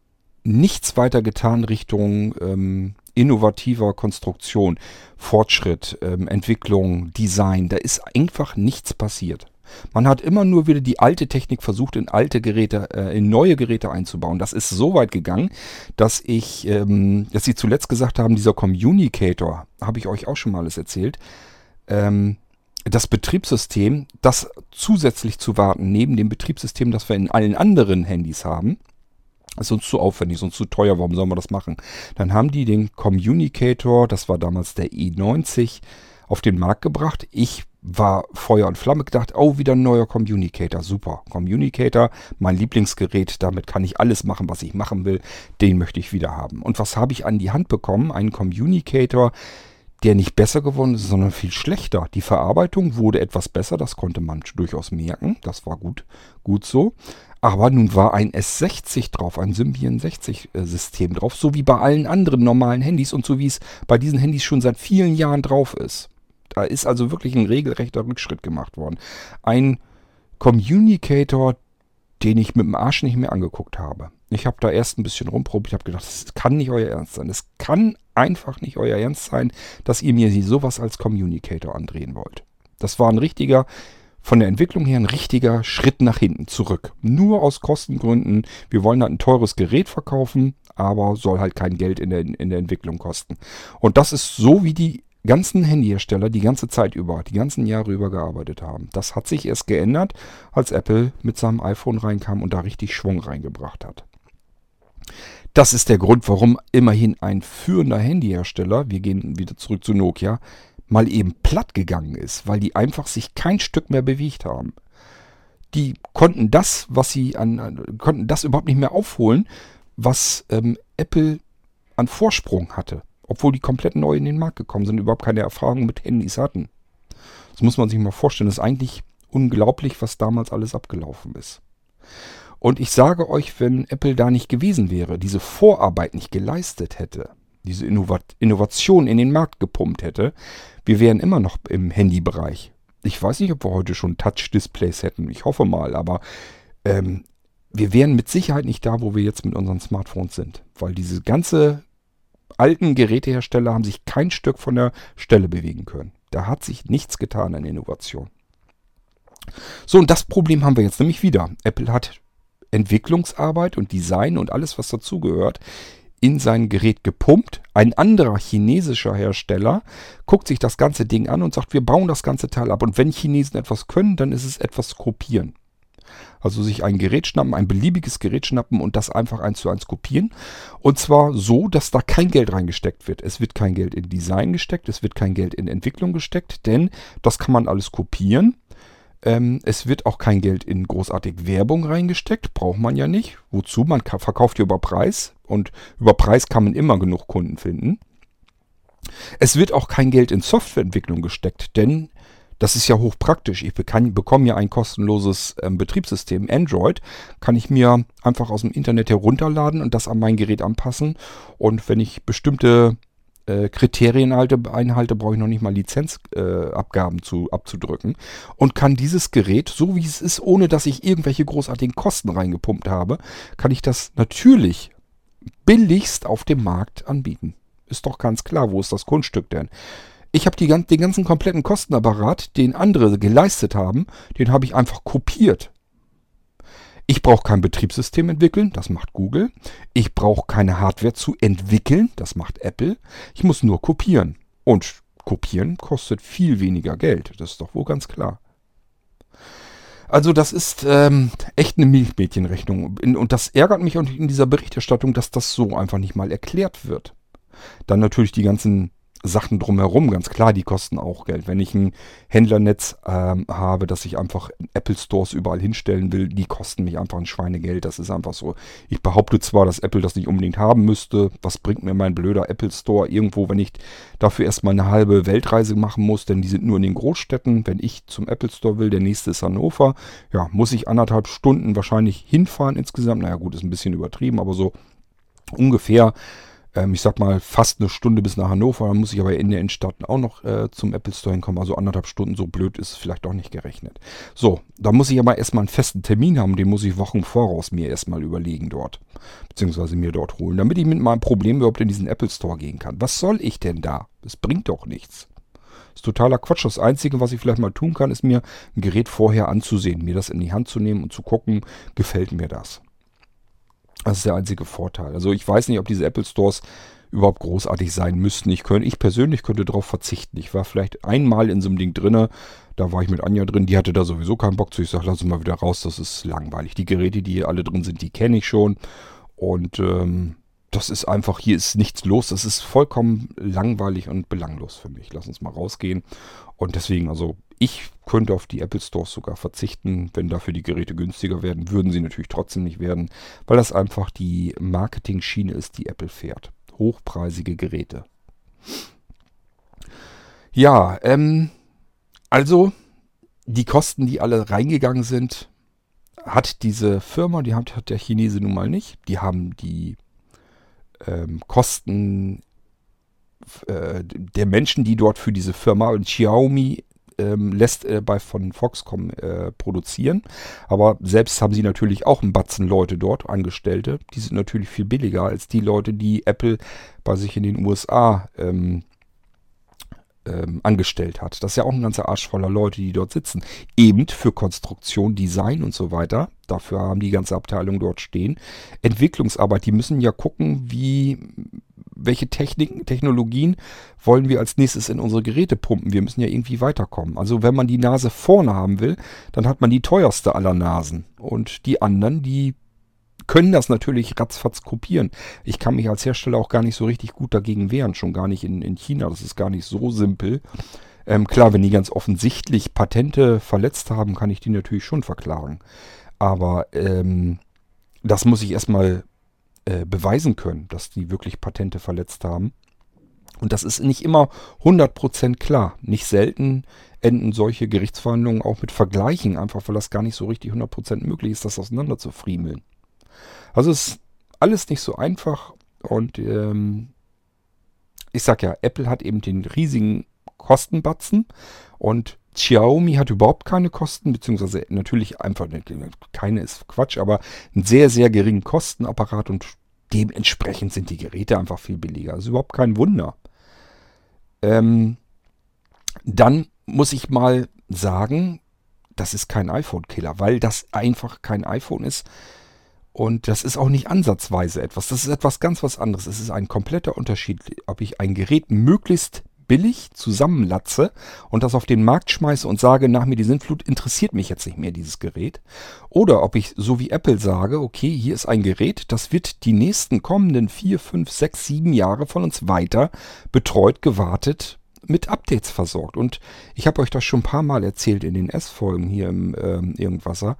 S1: nichts weiter getan Richtung ähm, innovativer Konstruktion, Fortschritt, ähm, Entwicklung, Design. Da ist einfach nichts passiert. Man hat immer nur wieder die alte Technik versucht, in alte Geräte, äh, in neue Geräte einzubauen. Das ist so weit gegangen, dass ich, ähm, dass sie zuletzt gesagt haben, dieser Communicator, habe ich euch auch schon mal alles erzählt, ähm, das Betriebssystem, das zusätzlich zu warten, neben dem Betriebssystem, das wir in allen anderen Handys haben, ist uns zu aufwendig, ist uns zu teuer, warum sollen wir das machen? Dann haben die den Communicator, das war damals der i90, auf den Markt gebracht. Ich war Feuer und Flamme gedacht, oh, wieder ein neuer Communicator, super. Communicator, mein Lieblingsgerät, damit kann ich alles machen, was ich machen will, den möchte ich wieder haben. Und was habe ich an die Hand bekommen? Einen Communicator, der nicht besser geworden ist, sondern viel schlechter. Die Verarbeitung wurde etwas besser, das konnte man durchaus merken. Das war gut, gut so. Aber nun war ein S60 drauf, ein Symbian 60 System drauf, so wie bei allen anderen normalen Handys und so wie es bei diesen Handys schon seit vielen Jahren drauf ist. Da ist also wirklich ein regelrechter Rückschritt gemacht worden. Ein Communicator, den ich mit dem Arsch nicht mehr angeguckt habe. Ich habe da erst ein bisschen rumprobiert, ich habe gedacht, das kann nicht euer Ernst sein. Es kann einfach nicht euer Ernst sein, dass ihr mir sowas als Communicator andrehen wollt. Das war ein richtiger, von der Entwicklung her ein richtiger Schritt nach hinten zurück. Nur aus Kostengründen. Wir wollen halt ein teures Gerät verkaufen, aber soll halt kein Geld in der, in der Entwicklung kosten. Und das ist so, wie die ganzen Handyhersteller die ganze Zeit über, die ganzen Jahre über gearbeitet haben. Das hat sich erst geändert, als Apple mit seinem iPhone reinkam und da richtig Schwung reingebracht hat. Das ist der Grund, warum immerhin ein führender Handyhersteller, wir gehen wieder zurück zu Nokia, mal eben platt gegangen ist, weil die einfach sich kein Stück mehr bewegt haben. Die konnten das, was sie an, konnten das überhaupt nicht mehr aufholen, was ähm, Apple an Vorsprung hatte, obwohl die komplett neu in den Markt gekommen sind, überhaupt keine Erfahrung mit Handys hatten. Das muss man sich mal vorstellen. Das ist eigentlich unglaublich, was damals alles abgelaufen ist. Und ich sage euch, wenn Apple da nicht gewesen wäre, diese Vorarbeit nicht geleistet hätte, diese Innovat Innovation in den Markt gepumpt hätte, wir wären immer noch im Handybereich. Ich weiß nicht, ob wir heute schon Touch-Displays hätten. Ich hoffe mal, aber ähm, wir wären mit Sicherheit nicht da, wo wir jetzt mit unseren Smartphones sind. Weil diese ganze alten Gerätehersteller haben sich kein Stück von der Stelle bewegen können. Da hat sich nichts getan an Innovation. So, und das Problem haben wir jetzt nämlich wieder. Apple hat Entwicklungsarbeit und Design und alles, was dazugehört, in sein Gerät gepumpt. Ein anderer chinesischer Hersteller guckt sich das ganze Ding an und sagt, wir bauen das ganze Teil ab. Und wenn Chinesen etwas können, dann ist es etwas kopieren. Also sich ein Gerät schnappen, ein beliebiges Gerät schnappen und das einfach eins zu eins kopieren. Und zwar so, dass da kein Geld reingesteckt wird. Es wird kein Geld in Design gesteckt, es wird kein Geld in Entwicklung gesteckt, denn das kann man alles kopieren. Ähm, es wird auch kein Geld in großartig Werbung reingesteckt, braucht man ja nicht. Wozu? Man verkauft ja über Preis und über Preis kann man immer genug Kunden finden. Es wird auch kein Geld in Softwareentwicklung gesteckt, denn das ist ja hochpraktisch. Ich bekomme ja ein kostenloses ähm, Betriebssystem, Android, kann ich mir einfach aus dem Internet herunterladen und das an mein Gerät anpassen. Und wenn ich bestimmte äh, Kriterien einhalte, brauche ich noch nicht mal Lizenzabgaben äh, zu, abzudrücken und kann dieses Gerät, so wie es ist, ohne dass ich irgendwelche großartigen Kosten reingepumpt habe, kann ich das natürlich billigst auf dem Markt anbieten. Ist doch ganz klar, wo ist das Kunststück denn? Ich habe den ganzen kompletten Kostenapparat, den andere geleistet haben, den habe ich einfach kopiert. Ich brauche kein Betriebssystem entwickeln, das macht Google. Ich brauche keine Hardware zu entwickeln, das macht Apple. Ich muss nur kopieren. Und kopieren kostet viel weniger Geld, das ist doch wohl ganz klar. Also das ist ähm, echt eine Milchmädchenrechnung. Und das ärgert mich in dieser Berichterstattung, dass das so einfach nicht mal erklärt wird. Dann natürlich die ganzen Sachen drumherum, ganz klar, die kosten auch Geld. Wenn ich ein Händlernetz ähm, habe, dass ich einfach Apple Stores überall hinstellen will, die kosten mich einfach ein Schweinegeld. Das ist einfach so. Ich behaupte zwar, dass Apple das nicht unbedingt haben müsste. Was bringt mir mein blöder Apple Store irgendwo, wenn ich dafür erstmal eine halbe Weltreise machen muss, denn die sind nur in den Großstädten. Wenn ich zum Apple Store will, der nächste ist Hannover, ja, muss ich anderthalb Stunden wahrscheinlich hinfahren insgesamt. Naja, gut, ist ein bisschen übertrieben, aber so ungefähr ähm, ich sag mal, fast eine Stunde bis nach Hannover. Dann muss ich aber in der Innenstadt auch noch äh, zum Apple Store hinkommen. Also anderthalb Stunden, so blöd ist es vielleicht auch nicht gerechnet. So, da muss ich aber erstmal einen festen Termin haben. Den muss ich Wochen voraus mir erstmal überlegen dort. Beziehungsweise mir dort holen. Damit ich mit meinem Problem überhaupt in diesen Apple Store gehen kann. Was soll ich denn da? Das bringt doch nichts. Ist totaler Quatsch. Das Einzige, was ich vielleicht mal tun kann, ist mir ein Gerät vorher anzusehen, mir das in die Hand zu nehmen und zu gucken, gefällt mir das. Das ist der einzige Vorteil. Also ich weiß nicht, ob diese Apple Stores überhaupt großartig sein müssten. Ich, könnte, ich persönlich könnte darauf verzichten. Ich war vielleicht einmal in so einem Ding drinne. Da war ich mit Anja drin. Die hatte da sowieso keinen Bock zu. Ich sage, lass uns mal wieder raus. Das ist langweilig. Die Geräte, die hier alle drin sind, die kenne ich schon. Und ähm, das ist einfach, hier ist nichts los. Das ist vollkommen langweilig und belanglos für mich. Lass uns mal rausgehen. Und deswegen, also ich könnte auf die Apple Stores sogar verzichten, wenn dafür die Geräte günstiger werden. Würden sie natürlich trotzdem nicht werden, weil das einfach die Marketing-Schiene ist, die Apple fährt. Hochpreisige Geräte. Ja, ähm, also die Kosten, die alle reingegangen sind, hat diese Firma, die hat, hat der Chinese nun mal nicht. Die haben die ähm, Kosten äh, der Menschen, die dort für diese Firma und Xiaomi ähm, lässt äh, bei von Foxcom äh, produzieren. Aber selbst haben sie natürlich auch einen Batzen Leute dort, Angestellte. Die sind natürlich viel billiger als die Leute, die Apple bei sich in den USA ähm, ähm, angestellt hat. Das ist ja auch ein ganzer Arsch voller Leute, die dort sitzen. Eben für Konstruktion, Design und so weiter. Dafür haben die ganze Abteilung dort stehen. Entwicklungsarbeit, die müssen ja gucken, wie welche Techniken, Technologien wollen wir als nächstes in unsere Geräte pumpen? Wir müssen ja irgendwie weiterkommen. Also wenn man die Nase vorne haben will, dann hat man die teuerste aller Nasen. Und die anderen, die können das natürlich ratzfatz kopieren. Ich kann mich als Hersteller auch gar nicht so richtig gut dagegen wehren, schon gar nicht in, in China. Das ist gar nicht so simpel. Ähm, klar, wenn die ganz offensichtlich Patente verletzt haben, kann ich die natürlich schon verklagen. Aber ähm, das muss ich erstmal äh, beweisen können, dass die wirklich Patente verletzt haben. Und das ist nicht immer 100% klar. Nicht selten enden solche Gerichtsverhandlungen auch mit Vergleichen, einfach weil das gar nicht so richtig 100% möglich ist, das auseinander zu friemeln. Also ist alles nicht so einfach und ähm, ich sag ja, Apple hat eben den riesigen Kostenbatzen und Xiaomi hat überhaupt keine Kosten, beziehungsweise natürlich einfach, keine ist Quatsch, aber einen sehr, sehr geringen Kostenapparat und dementsprechend sind die Geräte einfach viel billiger. Also überhaupt kein Wunder. Ähm, dann muss ich mal sagen, das ist kein iPhone-Killer, weil das einfach kein iPhone ist. Und das ist auch nicht ansatzweise etwas. Das ist etwas ganz was anderes. Es ist ein kompletter Unterschied, ob ich ein Gerät möglichst billig zusammenlatze und das auf den Markt schmeiße und sage, nach mir die Sintflut interessiert mich jetzt nicht mehr dieses Gerät. Oder ob ich so wie Apple sage, okay, hier ist ein Gerät, das wird die nächsten kommenden vier, fünf, sechs, sieben Jahre von uns weiter betreut, gewartet, mit Updates versorgt. Und ich habe euch das schon ein paar Mal erzählt in den S-Folgen hier im ähm, Irgendwasser.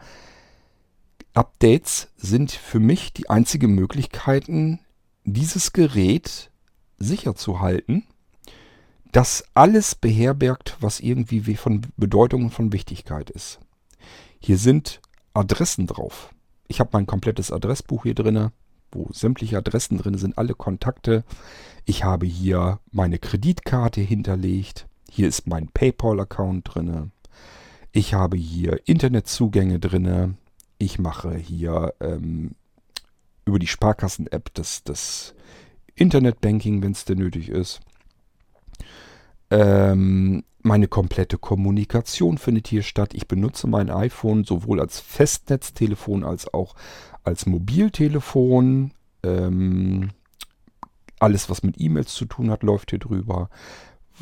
S1: Updates sind für mich die einzige Möglichkeiten, dieses Gerät sicher zu halten das alles beherbergt, was irgendwie von Bedeutung und von Wichtigkeit ist. Hier sind Adressen drauf. Ich habe mein komplettes Adressbuch hier drin, wo sämtliche Adressen drin sind, alle Kontakte. Ich habe hier meine Kreditkarte hinterlegt. Hier ist mein PayPal-Account drin. Ich habe hier Internetzugänge drin. Ich mache hier ähm, über die Sparkassen-App das, das Internetbanking, wenn es denn nötig ist. Ähm, meine komplette Kommunikation findet hier statt. Ich benutze mein iPhone sowohl als Festnetztelefon als auch als Mobiltelefon. Ähm, alles, was mit E-Mails zu tun hat, läuft hier drüber.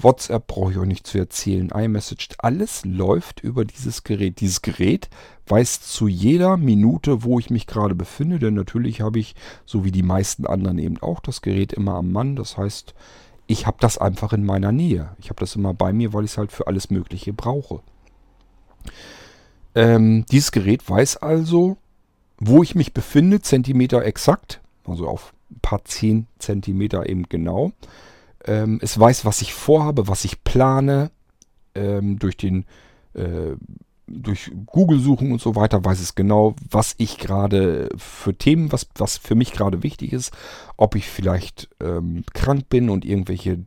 S1: WhatsApp brauche ich euch nicht zu erzählen. iMessage, alles läuft über dieses Gerät. Dieses Gerät weiß zu jeder Minute, wo ich mich gerade befinde, denn natürlich habe ich, so wie die meisten anderen eben auch, das Gerät immer am Mann. Das heißt, ich habe das einfach in meiner Nähe. Ich habe das immer bei mir, weil ich es halt für alles Mögliche brauche. Ähm, dieses Gerät weiß also, wo ich mich befinde, Zentimeter exakt, also auf ein paar 10 Zentimeter eben genau. Ähm, es weiß, was ich vorhabe, was ich plane. Ähm, durch den äh, durch Google-Suchen und so weiter weiß es genau, was ich gerade für Themen, was, was für mich gerade wichtig ist, ob ich vielleicht ähm, krank bin und irgendwelche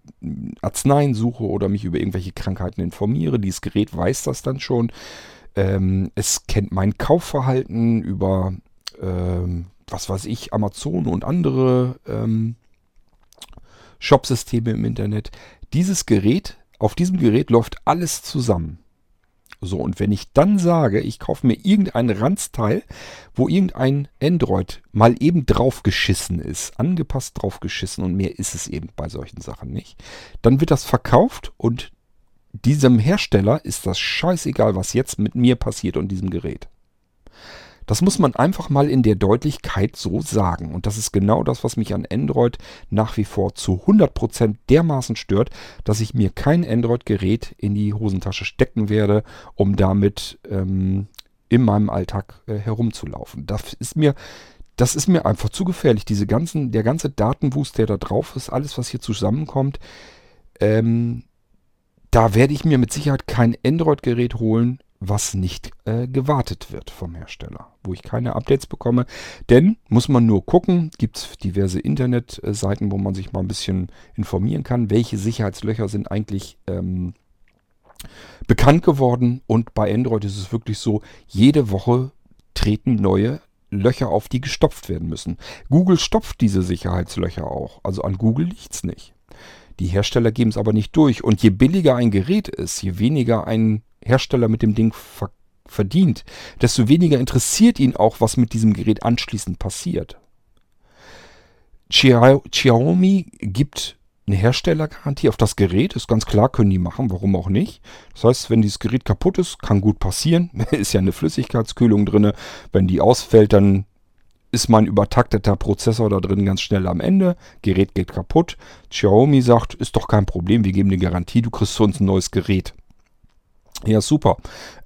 S1: Arzneien suche oder mich über irgendwelche Krankheiten informiere. Dieses Gerät weiß das dann schon. Ähm, es kennt mein Kaufverhalten über, ähm, was weiß ich, Amazon und andere ähm, Shopsysteme im Internet. Dieses Gerät, auf diesem Gerät läuft alles zusammen. So, und wenn ich dann sage, ich kaufe mir irgendein Ranzteil, wo irgendein Android mal eben draufgeschissen ist, angepasst draufgeschissen und mehr ist es eben bei solchen Sachen nicht, dann wird das verkauft und diesem Hersteller ist das scheißegal, was jetzt mit mir passiert und diesem Gerät. Das muss man einfach mal in der Deutlichkeit so sagen. Und das ist genau das, was mich an Android nach wie vor zu 100% dermaßen stört, dass ich mir kein Android-Gerät in die Hosentasche stecken werde, um damit ähm, in meinem Alltag äh, herumzulaufen. Das ist mir das ist mir einfach zu gefährlich. Diese ganzen, der ganze Datenwust, der da drauf ist, alles, was hier zusammenkommt, ähm, da werde ich mir mit Sicherheit kein Android-Gerät holen, was nicht äh, gewartet wird vom Hersteller, wo ich keine Updates bekomme. Denn muss man nur gucken, gibt es diverse Internetseiten, wo man sich mal ein bisschen informieren kann, welche Sicherheitslöcher sind eigentlich ähm, bekannt geworden. Und bei Android ist es wirklich so, jede Woche treten neue Löcher auf, die gestopft werden müssen. Google stopft diese Sicherheitslöcher auch. Also an Google liegt es nicht. Die Hersteller geben es aber nicht durch. Und je billiger ein Gerät ist, je weniger ein Hersteller mit dem Ding ver verdient, desto weniger interessiert ihn auch, was mit diesem Gerät anschließend passiert. Xiaomi gibt eine Herstellergarantie auf das Gerät, ist ganz klar, können die machen, warum auch nicht. Das heißt, wenn dieses Gerät kaputt ist, kann gut passieren, ist ja eine Flüssigkeitskühlung drin, wenn die ausfällt, dann ist mein übertakteter Prozessor da drin ganz schnell am Ende, Gerät geht kaputt. Xiaomi sagt, ist doch kein Problem, wir geben eine Garantie, du kriegst zu uns ein neues Gerät. Ja, super.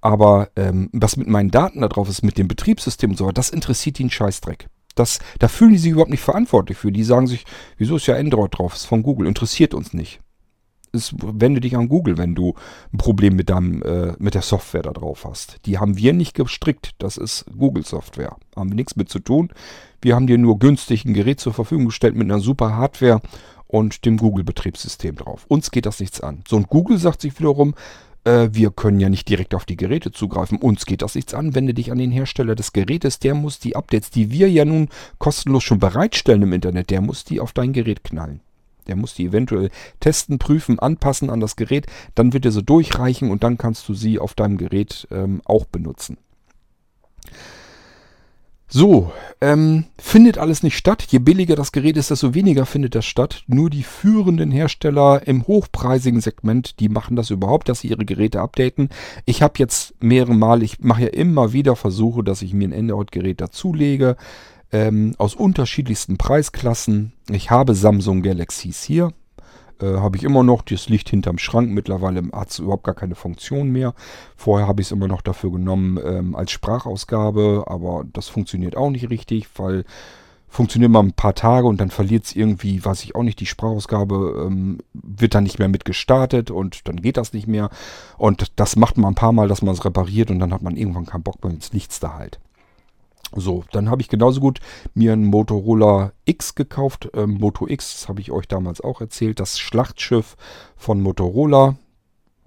S1: Aber ähm, was mit meinen Daten da drauf ist, mit dem Betriebssystem und so weiter, das interessiert ihn Scheißdreck. Das, da fühlen die sich überhaupt nicht verantwortlich für. Die sagen sich, wieso ist ja Android drauf? Ist von Google, interessiert uns nicht. Es, wende dich an Google, wenn du ein Problem mit, deinem, äh, mit der Software da drauf hast. Die haben wir nicht gestrickt. Das ist Google-Software. Haben wir nichts mit zu tun. Wir haben dir nur günstig ein Gerät zur Verfügung gestellt mit einer super Hardware und dem Google-Betriebssystem drauf. Uns geht das nichts an. So, und Google sagt sich wiederum, äh, wir können ja nicht direkt auf die Geräte zugreifen. Uns geht das nichts an. Wende dich an den Hersteller des Gerätes. Der muss die Updates, die wir ja nun kostenlos schon bereitstellen im Internet, der muss die auf dein Gerät knallen. Der muss die eventuell testen, prüfen, anpassen an das Gerät. Dann wird er sie durchreichen und dann kannst du sie auf deinem Gerät ähm, auch benutzen. So, ähm, findet alles nicht statt. Je billiger das Gerät ist, desto weniger findet das statt. Nur die führenden Hersteller im hochpreisigen Segment, die machen das überhaupt, dass sie ihre Geräte updaten. Ich habe jetzt mehrere Mal, ich mache ja immer wieder Versuche, dass ich mir ein Android-Gerät dazulege. Ähm, aus unterschiedlichsten Preisklassen. Ich habe Samsung Galaxies hier. Äh, habe ich immer noch. Das liegt hinterm Schrank. Mittlerweile hat es überhaupt gar keine Funktion mehr. Vorher habe ich es immer noch dafür genommen ähm, als Sprachausgabe, aber das funktioniert auch nicht richtig, weil funktioniert mal ein paar Tage und dann verliert es irgendwie, weiß ich auch nicht, die Sprachausgabe ähm, wird dann nicht mehr mit gestartet und dann geht das nicht mehr. Und das macht man ein paar Mal, dass man es repariert und dann hat man irgendwann keinen Bock mehr, jetzt liegt es da halt. So, dann habe ich genauso gut mir einen Motorola X gekauft. Ähm, Moto X, habe ich euch damals auch erzählt. Das Schlachtschiff von Motorola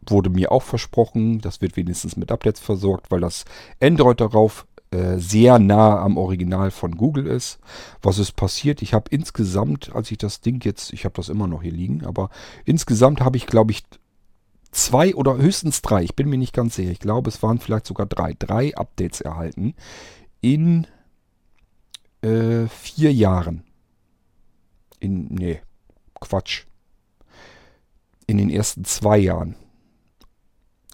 S1: wurde mir auch versprochen. Das wird wenigstens mit Updates versorgt, weil das Android darauf äh, sehr nah am Original von Google ist. Was ist passiert? Ich habe insgesamt, als ich das Ding jetzt, ich habe das immer noch hier liegen, aber insgesamt habe ich, glaube ich, zwei oder höchstens drei, ich bin mir nicht ganz sicher, ich glaube, es waren vielleicht sogar drei, drei Updates erhalten in äh, vier Jahren. In, nee, Quatsch. In den ersten zwei Jahren.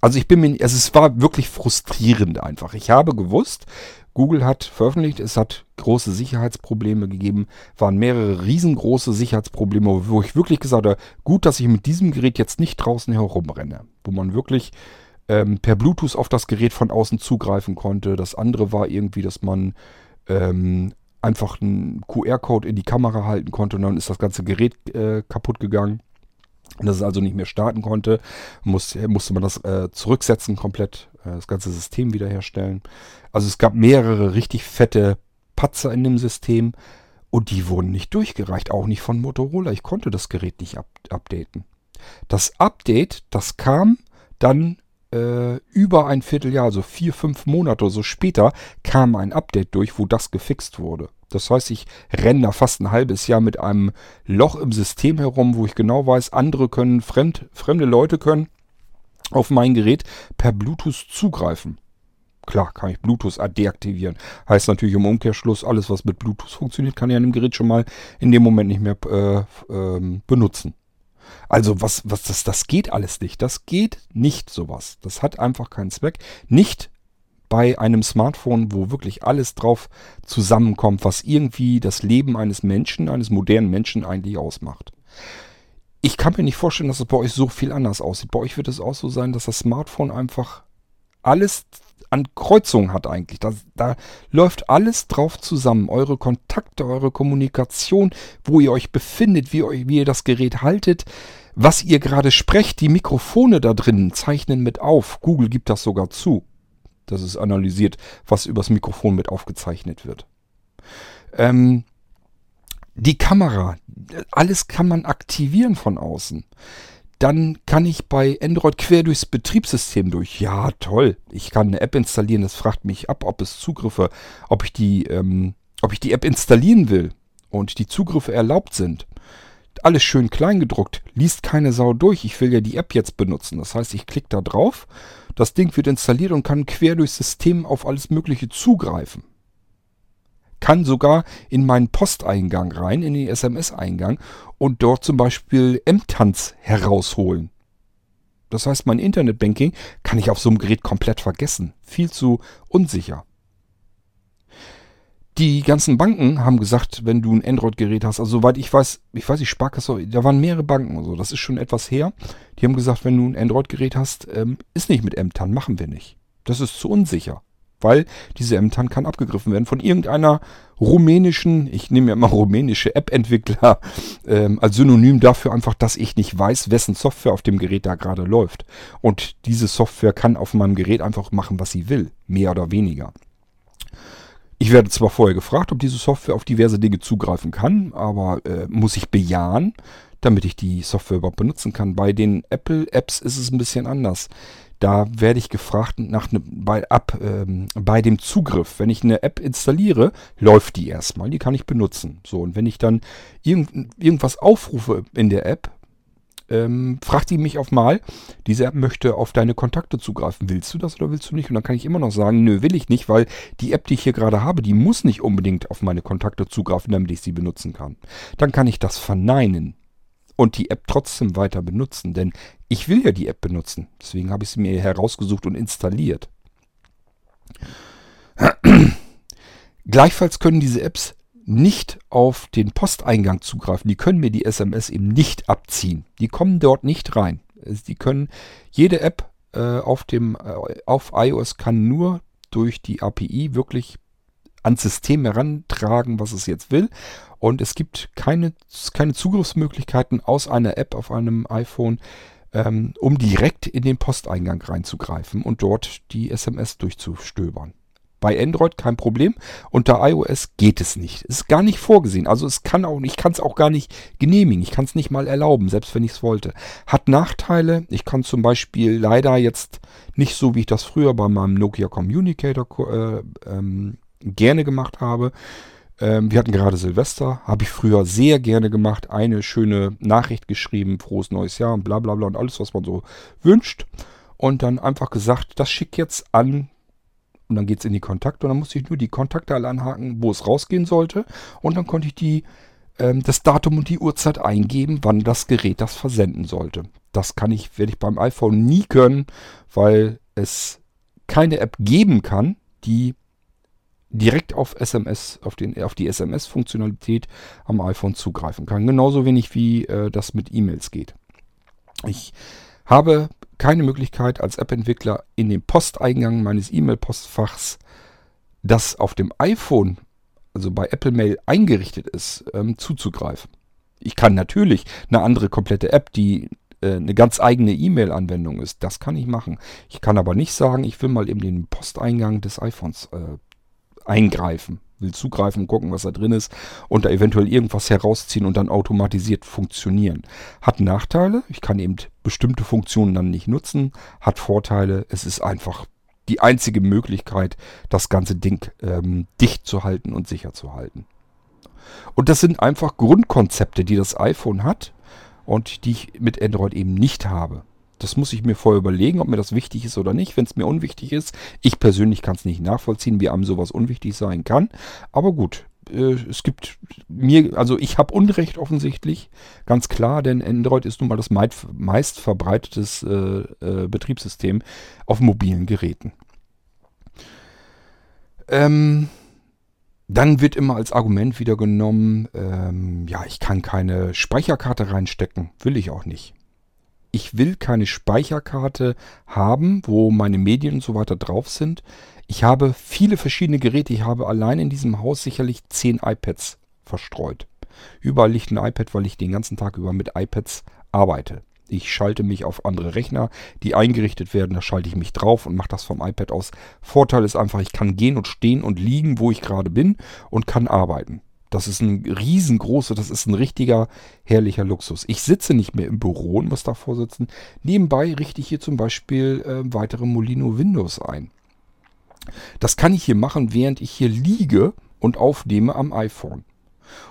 S1: Also ich bin mir, also es war wirklich frustrierend einfach. Ich habe gewusst, Google hat veröffentlicht, es hat große Sicherheitsprobleme gegeben, waren mehrere riesengroße Sicherheitsprobleme, wo ich wirklich gesagt habe, gut, dass ich mit diesem Gerät jetzt nicht draußen herumrenne, wo man wirklich ähm, per Bluetooth auf das Gerät von außen zugreifen konnte. Das andere war irgendwie, dass man ähm, einfach einen QR-Code in die Kamera halten konnte und dann ist das ganze Gerät äh, kaputt gegangen. Dass es also nicht mehr starten konnte, muss, musste man das äh, zurücksetzen, komplett äh, das ganze System wiederherstellen. Also es gab mehrere richtig fette Patzer in dem System und die wurden nicht durchgereicht, auch nicht von Motorola. Ich konnte das Gerät nicht up updaten. Das Update, das kam dann äh, über ein Vierteljahr, also vier, fünf Monate oder so später, kam ein Update durch, wo das gefixt wurde. Das heißt, ich renne da fast ein halbes Jahr mit einem Loch im System herum, wo ich genau weiß, andere können, fremd, fremde Leute können auf mein Gerät per Bluetooth zugreifen. Klar, kann ich Bluetooth deaktivieren. Heißt natürlich im Umkehrschluss, alles was mit Bluetooth funktioniert, kann ich an dem Gerät schon mal in dem Moment nicht mehr äh, äh, benutzen. Also was, was, das, das geht alles nicht. Das geht nicht sowas. Das hat einfach keinen Zweck. Nicht bei einem Smartphone, wo wirklich alles drauf zusammenkommt, was irgendwie das Leben eines Menschen, eines modernen Menschen eigentlich ausmacht. Ich kann mir nicht vorstellen, dass es bei euch so viel anders aussieht. Bei euch wird es auch so sein, dass das Smartphone einfach alles an Kreuzungen hat eigentlich. Da, da läuft alles drauf zusammen. Eure Kontakte, eure Kommunikation, wo ihr euch befindet, wie, wie ihr das Gerät haltet, was ihr gerade sprecht. Die Mikrofone da drin zeichnen mit auf. Google gibt das sogar zu. Das ist analysiert, was übers Mikrofon mit aufgezeichnet wird. Ähm, die Kamera, alles kann man aktivieren von außen dann kann ich bei Android quer durchs Betriebssystem durch. Ja, toll. Ich kann eine App installieren. Das fragt mich ab, ob es Zugriffe, ob ich die, ähm, ob ich die App installieren will und die Zugriffe erlaubt sind. Alles schön klein gedruckt. Liest keine Sau durch. Ich will ja die App jetzt benutzen. Das heißt, ich klicke da drauf. Das Ding wird installiert und kann quer durchs System auf alles Mögliche zugreifen kann sogar in meinen Posteingang rein, in den SMS-Eingang und dort zum Beispiel M-Tanz herausholen. Das heißt, mein Internetbanking kann ich auf so einem Gerät komplett vergessen. Viel zu unsicher. Die ganzen Banken haben gesagt, wenn du ein Android-Gerät hast, also soweit ich weiß, ich weiß nicht, Sparkasse, da waren mehrere Banken und das ist schon etwas her. Die haben gesagt, wenn du ein Android-Gerät hast, ähm, ist nicht mit M-TAN, machen wir nicht. Das ist zu unsicher weil diese Ämtern kann abgegriffen werden von irgendeiner rumänischen, ich nehme ja mal rumänische App-Entwickler ähm, als Synonym dafür einfach, dass ich nicht weiß, wessen Software auf dem Gerät da gerade läuft. Und diese Software kann auf meinem Gerät einfach machen, was sie will, mehr oder weniger. Ich werde zwar vorher gefragt, ob diese Software auf diverse Dinge zugreifen kann, aber äh, muss ich bejahen, damit ich die Software überhaupt benutzen kann. Bei den Apple-Apps ist es ein bisschen anders. Da werde ich gefragt nach ne, bei, ab, ähm, bei dem Zugriff. Wenn ich eine App installiere, läuft die erstmal. Die kann ich benutzen. So, und wenn ich dann irgend, irgendwas aufrufe in der App, ähm, fragt die mich auf mal, diese App möchte auf deine Kontakte zugreifen. Willst du das oder willst du nicht? Und dann kann ich immer noch sagen, nö, will ich nicht, weil die App, die ich hier gerade habe, die muss nicht unbedingt auf meine Kontakte zugreifen, damit ich sie benutzen kann. Dann kann ich das verneinen und die App trotzdem weiter benutzen, denn ich will ja die App benutzen. Deswegen habe ich sie mir herausgesucht und installiert. Gleichfalls können diese Apps nicht auf den Posteingang zugreifen. Die können mir die SMS eben nicht abziehen. Die kommen dort nicht rein. Die können, jede App äh, auf, dem, äh, auf iOS kann nur durch die API wirklich ans System herantragen, was es jetzt will. Und es gibt keine, keine Zugriffsmöglichkeiten aus einer App auf einem iPhone, ähm, um direkt in den Posteingang reinzugreifen und dort die SMS durchzustöbern. Bei Android kein Problem. Unter iOS geht es nicht. Ist gar nicht vorgesehen. Also es kann auch, ich kann es auch gar nicht genehmigen. Ich kann es nicht mal erlauben, selbst wenn ich es wollte. Hat Nachteile. Ich kann zum Beispiel leider jetzt nicht so, wie ich das früher bei meinem Nokia Communicator äh, ähm, gerne gemacht habe. Ähm, wir hatten gerade Silvester, habe ich früher sehr gerne gemacht. Eine schöne Nachricht geschrieben, frohes neues Jahr und bla bla bla und alles, was man so wünscht. Und dann einfach gesagt, das schick jetzt an und dann geht es in die Kontakte und dann musste ich nur die Kontakte alle anhaken, wo es rausgehen sollte. Und dann konnte ich die, ähm, das Datum und die Uhrzeit eingeben, wann das Gerät das versenden sollte. Das kann ich, werde ich beim iPhone nie können, weil es keine App geben kann, die direkt auf SMS, auf, den, auf die SMS-Funktionalität am iPhone zugreifen kann. Genauso wenig wie äh, das mit E-Mails geht. Ich habe keine Möglichkeit als App-Entwickler in den Posteingang meines E-Mail-Postfachs, das auf dem iPhone, also bei Apple Mail eingerichtet ist, ähm, zuzugreifen. Ich kann natürlich eine andere komplette App, die äh, eine ganz eigene E-Mail-Anwendung ist, das kann ich machen. Ich kann aber nicht sagen, ich will mal eben den Posteingang des iPhones äh, eingreifen will zugreifen, gucken, was da drin ist und da eventuell irgendwas herausziehen und dann automatisiert funktionieren. Hat Nachteile, ich kann eben bestimmte Funktionen dann nicht nutzen, hat Vorteile, es ist einfach die einzige Möglichkeit, das ganze Ding ähm, dicht zu halten und sicher zu halten. Und das sind einfach Grundkonzepte, die das iPhone hat und die ich mit Android eben nicht habe. Das muss ich mir vorher überlegen, ob mir das wichtig ist oder nicht. Wenn es mir unwichtig ist, ich persönlich kann es nicht nachvollziehen, wie einem sowas unwichtig sein kann. Aber gut, äh, es gibt mir, also ich habe Unrecht offensichtlich, ganz klar, denn Android ist nun mal das meist verbreitetes äh, äh, Betriebssystem auf mobilen Geräten. Ähm, dann wird immer als Argument wieder genommen, ähm, ja, ich kann keine Speicherkarte reinstecken, will ich auch nicht ich will keine Speicherkarte haben, wo meine Medien und so weiter drauf sind. Ich habe viele verschiedene Geräte. Ich habe allein in diesem Haus sicherlich zehn iPads verstreut. Überall liegt ein iPad, weil ich den ganzen Tag über mit iPads arbeite. Ich schalte mich auf andere Rechner, die eingerichtet werden. Da schalte ich mich drauf und mache das vom iPad aus. Vorteil ist einfach, ich kann gehen und stehen und liegen, wo ich gerade bin und kann arbeiten. Das ist ein riesengroßer, das ist ein richtiger herrlicher Luxus. Ich sitze nicht mehr im Büro und muss davor sitzen. Nebenbei richte ich hier zum Beispiel äh, weitere Molino Windows ein. Das kann ich hier machen, während ich hier liege und aufnehme am iPhone.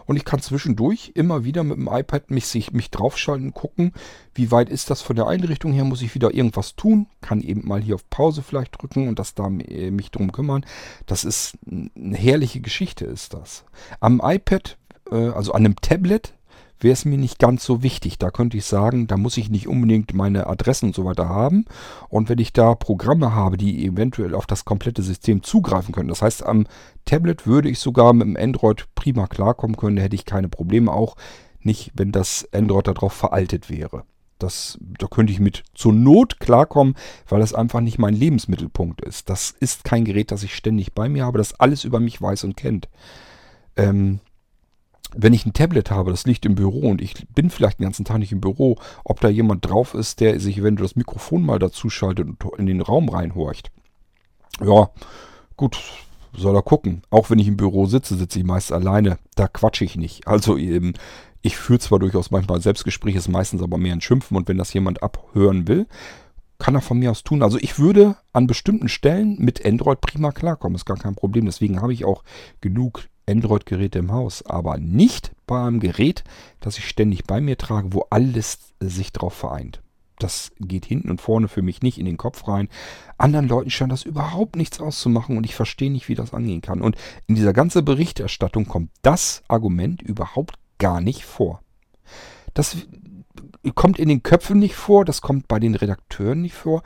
S1: Und ich kann zwischendurch immer wieder mit dem iPad mich, mich draufschalten, gucken, wie weit ist das von der Einrichtung her, muss ich wieder irgendwas tun, kann eben mal hier auf Pause vielleicht drücken und das da äh, mich drum kümmern. Das ist eine herrliche Geschichte, ist das. Am iPad, äh, also an einem Tablet, wäre es mir nicht ganz so wichtig. Da könnte ich sagen, da muss ich nicht unbedingt meine Adressen und so weiter haben. Und wenn ich da Programme habe, die eventuell auf das komplette System zugreifen können, das heißt, am Tablet würde ich sogar mit dem Android prima klarkommen können, da hätte ich keine Probleme, auch nicht, wenn das Android darauf veraltet wäre. Das, da könnte ich mit zur Not klarkommen, weil das einfach nicht mein Lebensmittelpunkt ist. Das ist kein Gerät, das ich ständig bei mir habe, das alles über mich weiß und kennt. Ähm, wenn ich ein Tablet habe, das liegt im Büro und ich bin vielleicht den ganzen Tag nicht im Büro, ob da jemand drauf ist, der sich wenn du das Mikrofon mal dazu schaltet und in den Raum reinhorcht. Ja, gut, soll er gucken. Auch wenn ich im Büro sitze, sitze ich meist alleine. Da quatsche ich nicht. Also eben, ich führe zwar durchaus manchmal Selbstgespräche, ist meistens aber mehr ein Schimpfen und wenn das jemand abhören will, kann er von mir aus tun. Also ich würde an bestimmten Stellen mit Android prima klarkommen, ist gar kein Problem. Deswegen habe ich auch genug Android-Geräte im Haus, aber nicht bei einem Gerät, das ich ständig bei mir trage, wo alles sich drauf vereint. Das geht hinten und vorne für mich nicht in den Kopf rein. Anderen Leuten scheint das überhaupt nichts auszumachen und ich verstehe nicht, wie das angehen kann. Und in dieser ganzen Berichterstattung kommt das Argument überhaupt gar nicht vor. Das kommt in den Köpfen nicht vor, das kommt bei den Redakteuren nicht vor.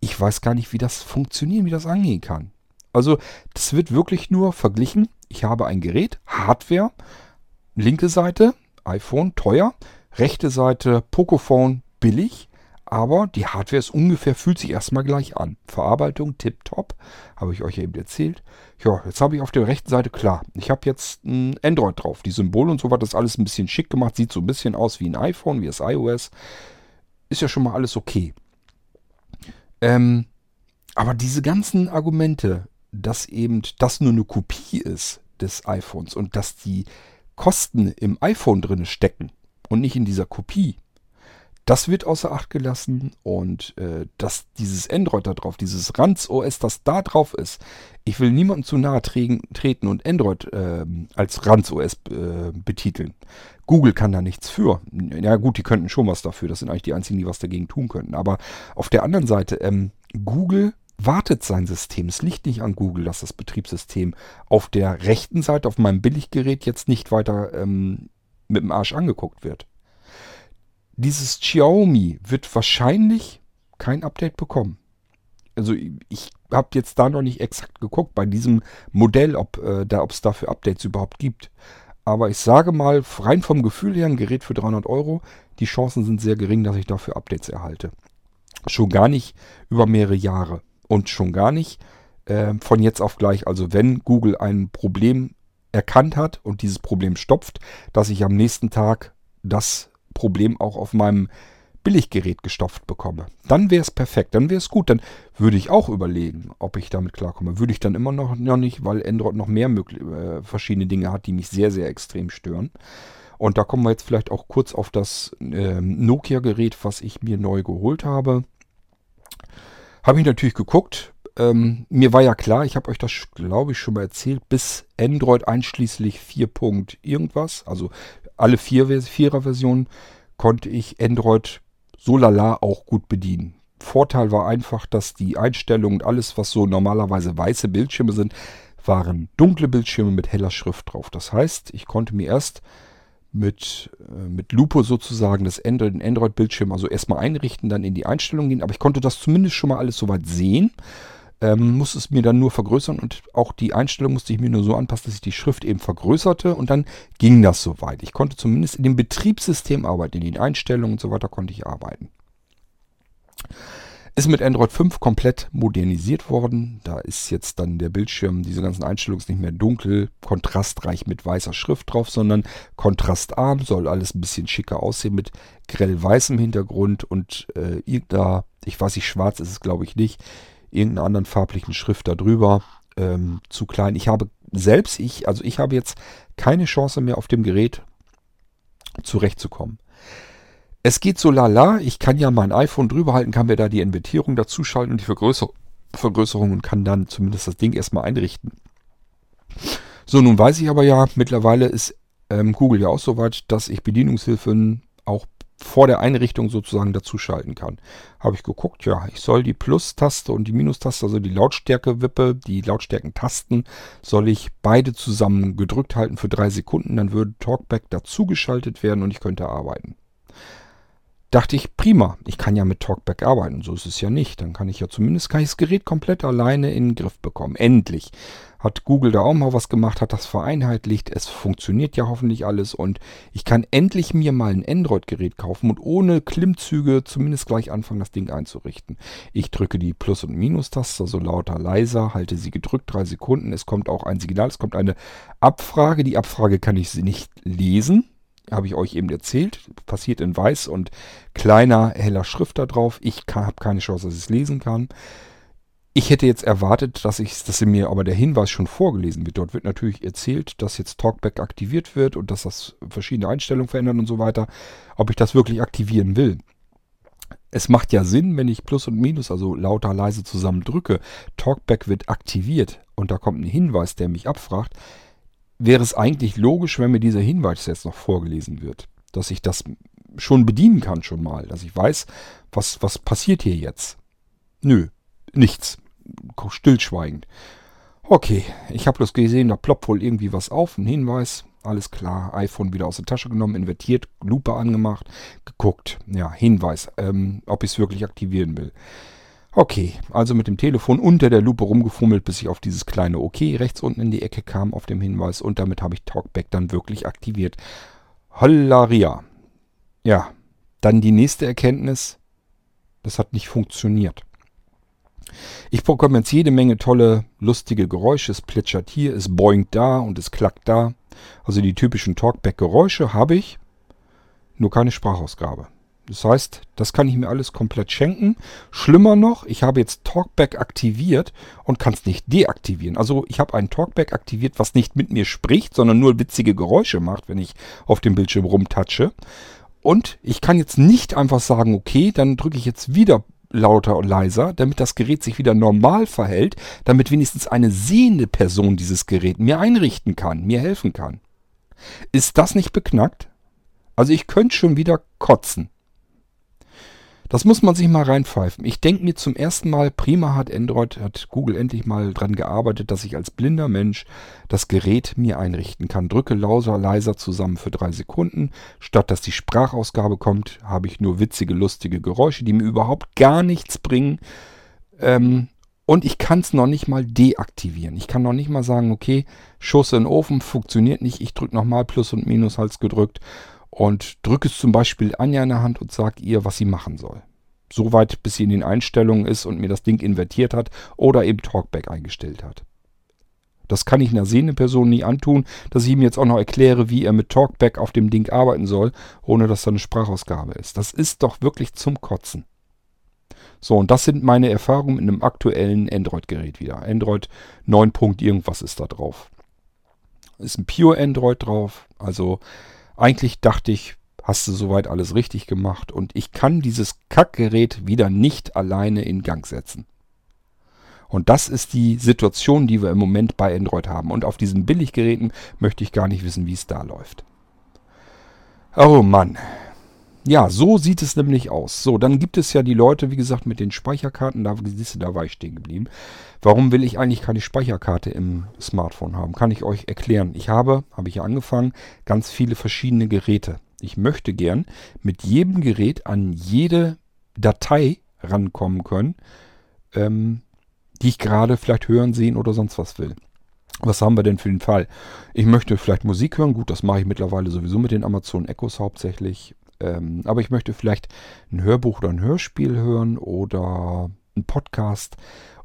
S1: Ich weiß gar nicht, wie das funktioniert, wie das angehen kann. Also, das wird wirklich nur verglichen. Ich habe ein Gerät, Hardware, linke Seite, iPhone, teuer, rechte Seite, Pocophone, billig. Aber die Hardware ist ungefähr, fühlt sich erstmal gleich an. Verarbeitung tipptopp, habe ich euch eben erzählt. Ja, jetzt habe ich auf der rechten Seite, klar, ich habe jetzt ein Android drauf. Die Symbole und so was, das alles ein bisschen schick gemacht. Sieht so ein bisschen aus wie ein iPhone, wie das iOS. Ist ja schon mal alles okay. Ähm, aber diese ganzen Argumente, dass eben das nur eine Kopie ist des iPhones und dass die Kosten im iPhone drin stecken und nicht in dieser Kopie, das wird außer Acht gelassen und äh, dass dieses Android da drauf, dieses Ranz OS, das da drauf ist, ich will niemandem zu nahe treten und Android äh, als Ranz OS äh, betiteln. Google kann da nichts für. Ja gut, die könnten schon was dafür. Das sind eigentlich die einzigen, die was dagegen tun könnten. Aber auf der anderen Seite, ähm, Google wartet sein System. Es liegt nicht an Google, dass das Betriebssystem auf der rechten Seite, auf meinem Billiggerät jetzt nicht weiter ähm, mit dem Arsch angeguckt wird dieses Xiaomi wird wahrscheinlich kein Update bekommen. Also ich habe jetzt da noch nicht exakt geguckt bei diesem Modell, ob äh, da, es dafür Updates überhaupt gibt. Aber ich sage mal, rein vom Gefühl her, ein Gerät für 300 Euro, die Chancen sind sehr gering, dass ich dafür Updates erhalte. Schon gar nicht über mehrere Jahre. Und schon gar nicht äh, von jetzt auf gleich. Also wenn Google ein Problem erkannt hat und dieses Problem stopft, dass ich am nächsten Tag das Problem auch auf meinem Billiggerät gestopft bekomme. Dann wäre es perfekt, dann wäre es gut. Dann würde ich auch überlegen, ob ich damit klarkomme. Würde ich dann immer noch, noch nicht, weil Android noch mehr äh, verschiedene Dinge hat, die mich sehr, sehr extrem stören. Und da kommen wir jetzt vielleicht auch kurz auf das äh, Nokia-Gerät, was ich mir neu geholt habe. Habe ich natürlich geguckt. Ähm, mir war ja klar, ich habe euch das, glaube ich, schon mal erzählt, bis Android einschließlich 4. irgendwas, also alle vier Vierer-Versionen konnte ich Android so lala auch gut bedienen. Vorteil war einfach, dass die Einstellungen und alles, was so normalerweise weiße Bildschirme sind, waren dunkle Bildschirme mit heller Schrift drauf. Das heißt, ich konnte mir erst mit, äh, mit Lupo sozusagen das Android, Android-Bildschirm also erstmal einrichten, dann in die Einstellungen gehen. Aber ich konnte das zumindest schon mal alles soweit sehen ähm, musste es mir dann nur vergrößern und auch die Einstellung musste ich mir nur so anpassen, dass ich die Schrift eben vergrößerte und dann ging das soweit. Ich konnte zumindest in dem Betriebssystem arbeiten, in den Einstellungen und so weiter konnte ich arbeiten. Ist mit Android 5 komplett modernisiert worden. Da ist jetzt dann der Bildschirm, diese ganzen Einstellungen nicht mehr dunkel, kontrastreich mit weißer Schrift drauf, sondern kontrastarm, soll alles ein bisschen schicker aussehen mit grell weißem Hintergrund und äh, da, ich weiß nicht, schwarz ist es glaube ich nicht, irgendeiner anderen farblichen Schrift darüber. Ähm, zu klein. Ich habe selbst, ich, also ich habe jetzt keine Chance mehr auf dem Gerät zurechtzukommen. Es geht so lala, ich kann ja mein iPhone drüber halten, kann mir da die Invertierung dazuschalten und die Vergrößer Vergrößerung und kann dann zumindest das Ding erstmal einrichten. So, nun weiß ich aber ja, mittlerweile ist ähm, Google ja auch so weit, dass ich Bedienungshilfen auch vor der Einrichtung sozusagen dazuschalten kann. Habe ich geguckt, ja, ich soll die Plus-Taste und die Minus-Taste, also die Lautstärke-Wippe, die Lautstärkentasten, soll ich beide zusammen gedrückt halten für drei Sekunden. Dann würde Talkback dazugeschaltet werden und ich könnte arbeiten. Dachte ich, prima, ich kann ja mit Talkback arbeiten. So ist es ja nicht. Dann kann ich ja zumindest kann ich das Gerät komplett alleine in den Griff bekommen. Endlich hat Google da auch mal was gemacht, hat das vereinheitlicht. Es funktioniert ja hoffentlich alles und ich kann endlich mir mal ein Android-Gerät kaufen und ohne Klimmzüge zumindest gleich anfangen, das Ding einzurichten. Ich drücke die Plus- und Minus-Taste, so lauter, leiser, halte sie gedrückt, drei Sekunden. Es kommt auch ein Signal, es kommt eine Abfrage. Die Abfrage kann ich nicht lesen habe ich euch eben erzählt. Passiert in weiß und kleiner, heller Schrift da drauf. Ich habe keine Chance, dass ich es lesen kann. Ich hätte jetzt erwartet, dass ich, dass mir aber der Hinweis schon vorgelesen wird. Dort wird natürlich erzählt, dass jetzt Talkback aktiviert wird und dass das verschiedene Einstellungen verändert und so weiter. Ob ich das wirklich aktivieren will. Es macht ja Sinn, wenn ich Plus und Minus, also lauter, leise zusammen drücke. Talkback wird aktiviert und da kommt ein Hinweis, der mich abfragt wäre es eigentlich logisch, wenn mir dieser Hinweis jetzt noch vorgelesen wird. Dass ich das schon bedienen kann schon mal. Dass ich weiß, was, was passiert hier jetzt. Nö, nichts. Stillschweigend. Okay, ich habe bloß gesehen, da ploppt wohl irgendwie was auf, ein Hinweis. Alles klar, iPhone wieder aus der Tasche genommen, invertiert, Lupe angemacht, geguckt. Ja, Hinweis, ähm, ob ich es wirklich aktivieren will. Okay, also mit dem Telefon unter der Lupe rumgefummelt, bis ich auf dieses kleine OK rechts unten in die Ecke kam auf dem Hinweis und damit habe ich Talkback dann wirklich aktiviert. Hollaria. Ja, dann die nächste Erkenntnis, das hat nicht funktioniert. Ich bekomme jetzt jede Menge tolle, lustige Geräusche. Es plätschert hier, es boingt da und es klackt da. Also die typischen Talkback-Geräusche habe ich, nur keine Sprachausgabe. Das heißt, das kann ich mir alles komplett schenken. Schlimmer noch, ich habe jetzt Talkback aktiviert und kann es nicht deaktivieren. Also ich habe ein Talkback aktiviert, was nicht mit mir spricht, sondern nur witzige Geräusche macht, wenn ich auf dem Bildschirm rumtatsche. Und ich kann jetzt nicht einfach sagen, okay, dann drücke ich jetzt wieder lauter und leiser, damit das Gerät sich wieder normal verhält, damit wenigstens eine sehende Person dieses Gerät mir einrichten kann, mir helfen kann. Ist das nicht beknackt? Also ich könnte schon wieder kotzen. Das muss man sich mal reinpfeifen. Ich denke mir zum ersten Mal, prima hat Android, hat Google endlich mal dran gearbeitet, dass ich als blinder Mensch das Gerät mir einrichten kann. Drücke lauser, leiser zusammen für drei Sekunden. Statt dass die Sprachausgabe kommt, habe ich nur witzige, lustige Geräusche, die mir überhaupt gar nichts bringen. Ähm, und ich kann es noch nicht mal deaktivieren. Ich kann noch nicht mal sagen, okay, Schuss in den Ofen funktioniert nicht. Ich drücke nochmal Plus und Minus Hals gedrückt und drücke es zum Beispiel Anja in der Hand und sage ihr, was sie machen soll. Soweit, bis sie in den Einstellungen ist und mir das Ding invertiert hat oder eben Talkback eingestellt hat. Das kann ich einer sehenden Person nie antun, dass ich ihm jetzt auch noch erkläre, wie er mit Talkback auf dem Ding arbeiten soll, ohne dass da eine Sprachausgabe ist. Das ist doch wirklich zum Kotzen. So, und das sind meine Erfahrungen mit einem aktuellen Android-Gerät wieder. Android 9. irgendwas ist da drauf. Ist ein Pure Android drauf, also eigentlich dachte ich, hast du soweit alles richtig gemacht und ich kann dieses Kackgerät wieder nicht alleine in Gang setzen. Und das ist die Situation, die wir im Moment bei Android haben. Und auf diesen Billiggeräten möchte ich gar nicht wissen, wie es da läuft. Oh Mann, ja, so sieht es nämlich aus. So, dann gibt es ja die Leute, wie gesagt, mit den Speicherkarten. Da, siehst du, da war ich stehen geblieben. Warum will ich eigentlich keine Speicherkarte im Smartphone haben? Kann ich euch erklären. Ich habe, habe ich ja angefangen, ganz viele verschiedene Geräte. Ich möchte gern mit jedem Gerät an jede Datei rankommen können, ähm, die ich gerade vielleicht hören, sehen oder sonst was will. Was haben wir denn für den Fall? Ich möchte vielleicht Musik hören. Gut, das mache ich mittlerweile sowieso mit den Amazon Echos hauptsächlich. Ähm, aber ich möchte vielleicht ein Hörbuch oder ein Hörspiel hören oder ein Podcast.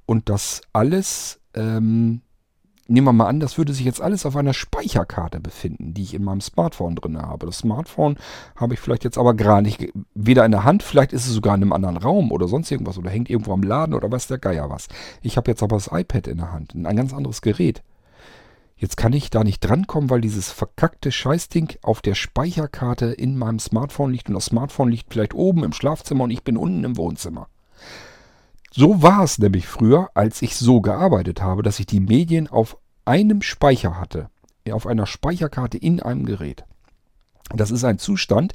S1: Und das alles, ähm, nehmen wir mal an, das würde sich jetzt alles auf einer Speicherkarte befinden, die ich in meinem Smartphone drin habe. Das Smartphone habe ich vielleicht jetzt aber gerade nicht, weder in der Hand, vielleicht ist es sogar in einem anderen Raum oder sonst irgendwas oder hängt irgendwo am Laden oder weiß der Geier was. Ich habe jetzt aber das iPad in der Hand, ein ganz anderes Gerät. Jetzt kann ich da nicht drankommen, weil dieses verkackte Scheißding auf der Speicherkarte in meinem Smartphone liegt und das Smartphone liegt vielleicht oben im Schlafzimmer und ich bin unten im Wohnzimmer. So war es nämlich früher, als ich so gearbeitet habe, dass ich die Medien auf einem Speicher hatte, auf einer Speicherkarte in einem Gerät. Das ist ein Zustand,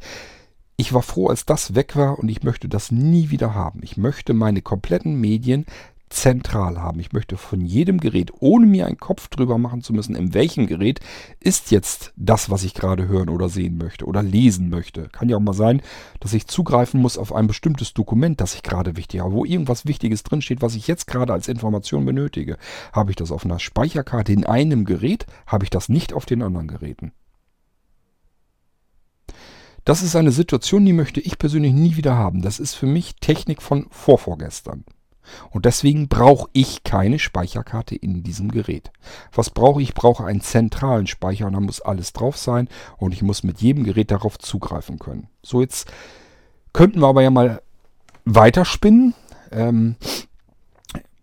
S1: ich war froh, als das weg war und ich möchte das nie wieder haben. Ich möchte meine kompletten Medien zentral haben. Ich möchte von jedem Gerät, ohne mir einen Kopf drüber machen zu müssen, in welchem Gerät ist jetzt das, was ich gerade hören oder sehen möchte oder lesen möchte. Kann ja auch mal sein, dass ich zugreifen muss auf ein bestimmtes Dokument, das ich gerade wichtig habe, wo irgendwas Wichtiges drinsteht, was ich jetzt gerade als Information benötige. Habe ich das auf einer Speicherkarte in einem Gerät, habe ich das nicht auf den anderen Geräten. Das ist eine Situation, die möchte ich persönlich nie wieder haben. Das ist für mich Technik von vorvorgestern. Und deswegen brauche ich keine Speicherkarte in diesem Gerät. Was brauche ich? Ich brauche einen zentralen Speicher und da muss alles drauf sein und ich muss mit jedem Gerät darauf zugreifen können. So, jetzt könnten wir aber ja mal weiterspinnen. Ähm,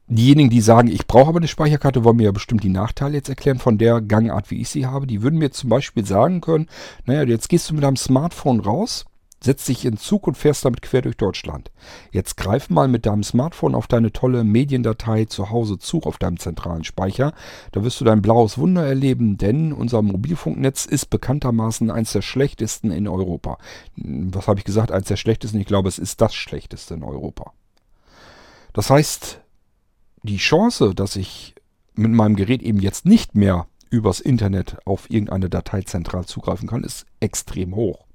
S1: diejenigen, die sagen, ich brauche aber eine Speicherkarte, wollen mir ja bestimmt die Nachteile jetzt erklären von der Gangart, wie ich sie habe. Die würden mir zum Beispiel sagen können, naja, jetzt gehst du mit deinem Smartphone raus setzt dich in Zug und fährst damit quer durch Deutschland. Jetzt greif mal mit deinem Smartphone auf deine tolle Mediendatei zu Hause zu auf deinem zentralen Speicher. Da wirst du dein blaues Wunder erleben, denn unser Mobilfunknetz ist bekanntermaßen eins der schlechtesten in Europa. Was habe ich gesagt? Eins der schlechtesten? Ich glaube, es ist das schlechteste in Europa. Das heißt, die Chance, dass ich mit meinem Gerät eben jetzt nicht mehr übers Internet auf irgendeine Datei zentral zugreifen kann, ist extrem hoch.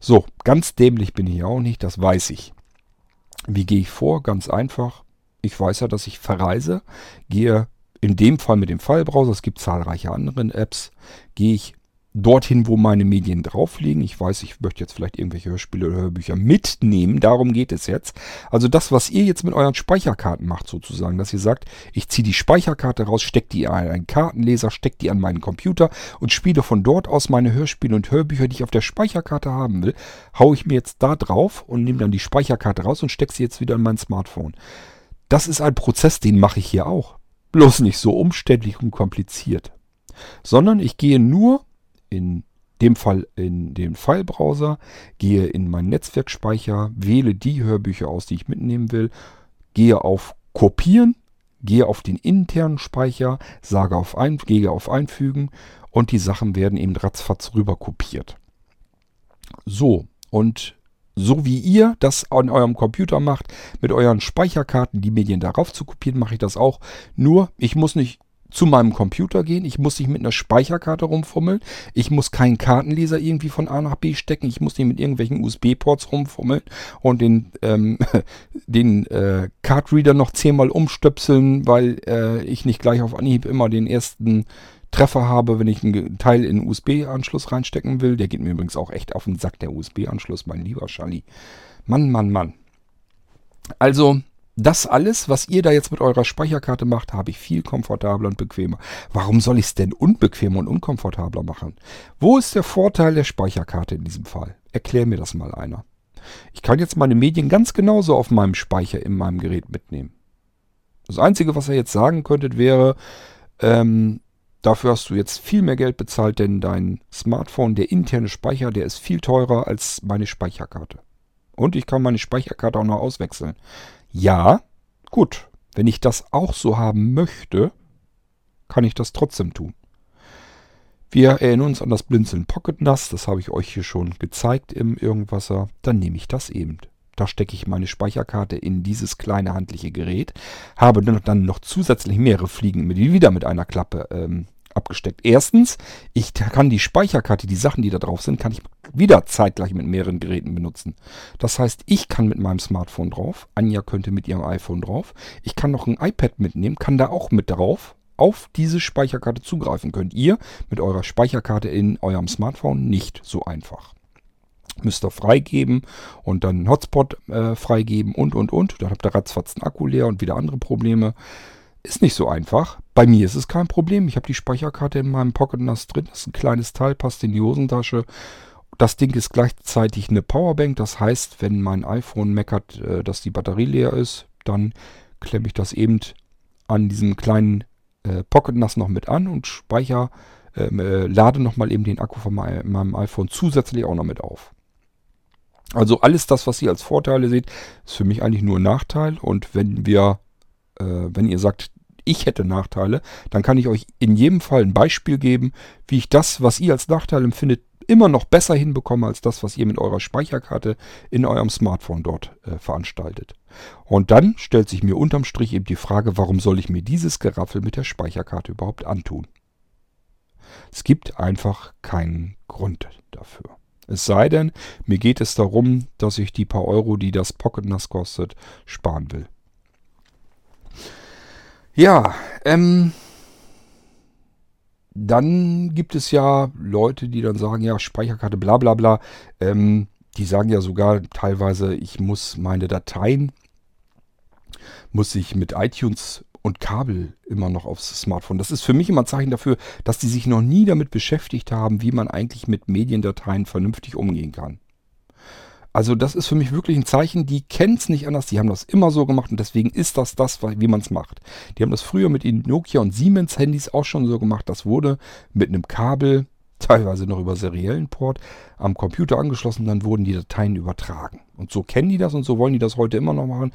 S1: So, ganz dämlich bin ich auch nicht, das weiß ich. Wie gehe ich vor? Ganz einfach. Ich weiß ja, dass ich verreise, gehe in dem Fall mit dem File-Browser, es gibt zahlreiche andere Apps, gehe ich dorthin, wo meine Medien drauf liegen. Ich weiß, ich möchte jetzt vielleicht irgendwelche Hörspiele oder Hörbücher mitnehmen. Darum geht es jetzt. Also das, was ihr jetzt mit euren Speicherkarten macht sozusagen, dass ihr sagt, ich ziehe die Speicherkarte raus, stecke die an einen Kartenleser, stecke die an meinen Computer und spiele von dort aus meine Hörspiele und Hörbücher, die ich auf der Speicherkarte haben will, haue ich mir jetzt da drauf und nehme dann die Speicherkarte raus und stecke sie jetzt wieder in mein Smartphone. Das ist ein Prozess, den mache ich hier auch. Bloß nicht so umständlich und kompliziert. Sondern ich gehe nur in dem Fall in den File-Browser, gehe in meinen Netzwerkspeicher, wähle die Hörbücher aus, die ich mitnehmen will, gehe auf Kopieren, gehe auf den internen Speicher, sage auf ein, gehe auf Einfügen und die Sachen werden eben ratzfatz rüber kopiert. So, und so wie ihr das an eurem Computer macht, mit euren Speicherkarten die Medien darauf zu kopieren, mache ich das auch. Nur, ich muss nicht zu meinem Computer gehen. Ich muss nicht mit einer Speicherkarte rumfummeln. Ich muss keinen Kartenleser irgendwie von A nach B stecken. Ich muss nicht mit irgendwelchen USB-Ports rumfummeln und den, ähm, den äh, Cardreader noch zehnmal umstöpseln, weil äh, ich nicht gleich auf Anhieb immer den ersten Treffer habe, wenn ich einen Teil in einen USB-Anschluss reinstecken will. Der geht mir übrigens auch echt auf den Sack, der USB-Anschluss, mein lieber Charlie. Mann, Mann, Mann. Also, das alles, was ihr da jetzt mit eurer Speicherkarte macht, habe ich viel komfortabler und bequemer. Warum soll ich es denn unbequemer und unkomfortabler machen? Wo ist der Vorteil der Speicherkarte in diesem Fall? Erklär mir das mal einer. Ich kann jetzt meine Medien ganz genauso auf meinem Speicher in meinem Gerät mitnehmen. Das Einzige, was ihr jetzt sagen könntet, wäre, ähm, dafür hast du jetzt viel mehr Geld bezahlt, denn dein Smartphone, der interne Speicher, der ist viel teurer als meine Speicherkarte. Und ich kann meine Speicherkarte auch noch auswechseln. Ja, gut. Wenn ich das auch so haben möchte, kann ich das trotzdem tun. Wir erinnern uns an das Blinzeln Pocket NAS, das habe ich euch hier schon gezeigt im Irgendwasser. Dann nehme ich das eben. Da stecke ich meine Speicherkarte in dieses kleine handliche Gerät, habe dann noch zusätzlich mehrere Fliegen wieder mit einer Klappe ähm, abgesteckt. Erstens, ich kann die Speicherkarte, die Sachen, die da drauf sind, kann ich wieder zeitgleich mit mehreren Geräten benutzen. Das heißt, ich kann mit meinem Smartphone drauf, Anja könnte mit ihrem iPhone drauf, ich kann noch ein iPad mitnehmen, kann da auch mit drauf auf diese Speicherkarte zugreifen. Könnt ihr mit eurer Speicherkarte in eurem Smartphone nicht so einfach müsst ihr freigeben und dann einen Hotspot äh, freigeben und und und. Dann habt ihr ratzfatz einen Akku leer und wieder andere Probleme. Ist nicht so einfach. Bei mir ist es kein Problem. Ich habe die Speicherkarte in meinem Pocket NAS drin. Das ist ein kleines Teil, passt in die Hosentasche. Das Ding ist gleichzeitig eine Powerbank. Das heißt, wenn mein iPhone meckert, äh, dass die Batterie leer ist, dann klemme ich das eben an diesem kleinen äh, Pocket NAS noch mit an und speicher, ähm, äh, lade nochmal eben den Akku von meinem iPhone zusätzlich auch noch mit auf. Also alles das, was ihr als Vorteile seht, ist für mich eigentlich nur ein Nachteil. Und wenn wir, äh, wenn ihr sagt, ich hätte Nachteile, dann kann ich euch in jedem Fall ein Beispiel geben, wie ich das, was ihr als Nachteil empfindet, immer noch besser hinbekomme als das, was ihr mit eurer Speicherkarte in eurem Smartphone dort äh, veranstaltet. Und dann stellt sich mir unterm Strich eben die Frage, warum soll ich mir dieses Geraffel mit der Speicherkarte überhaupt antun? Es gibt einfach keinen Grund dafür. Es sei denn, mir geht es darum, dass ich die paar Euro, die das Pocket NAS kostet, sparen will. Ja, ähm, dann gibt es ja Leute, die dann sagen, ja, Speicherkarte, bla bla bla. Ähm, die sagen ja sogar teilweise, ich muss meine Dateien, muss ich mit iTunes und Kabel immer noch aufs Smartphone. Das ist für mich immer ein Zeichen dafür, dass die sich noch nie damit beschäftigt haben, wie man eigentlich mit Mediendateien vernünftig umgehen kann. Also das ist für mich wirklich ein Zeichen, die kennen es nicht anders, die haben das immer so gemacht und deswegen ist das das, wie man es macht. Die haben das früher mit den Nokia und Siemens Handys auch schon so gemacht. Das wurde mit einem Kabel, teilweise noch über seriellen Port, am Computer angeschlossen, dann wurden die Dateien übertragen. Und so kennen die das und so wollen die das heute immer noch machen.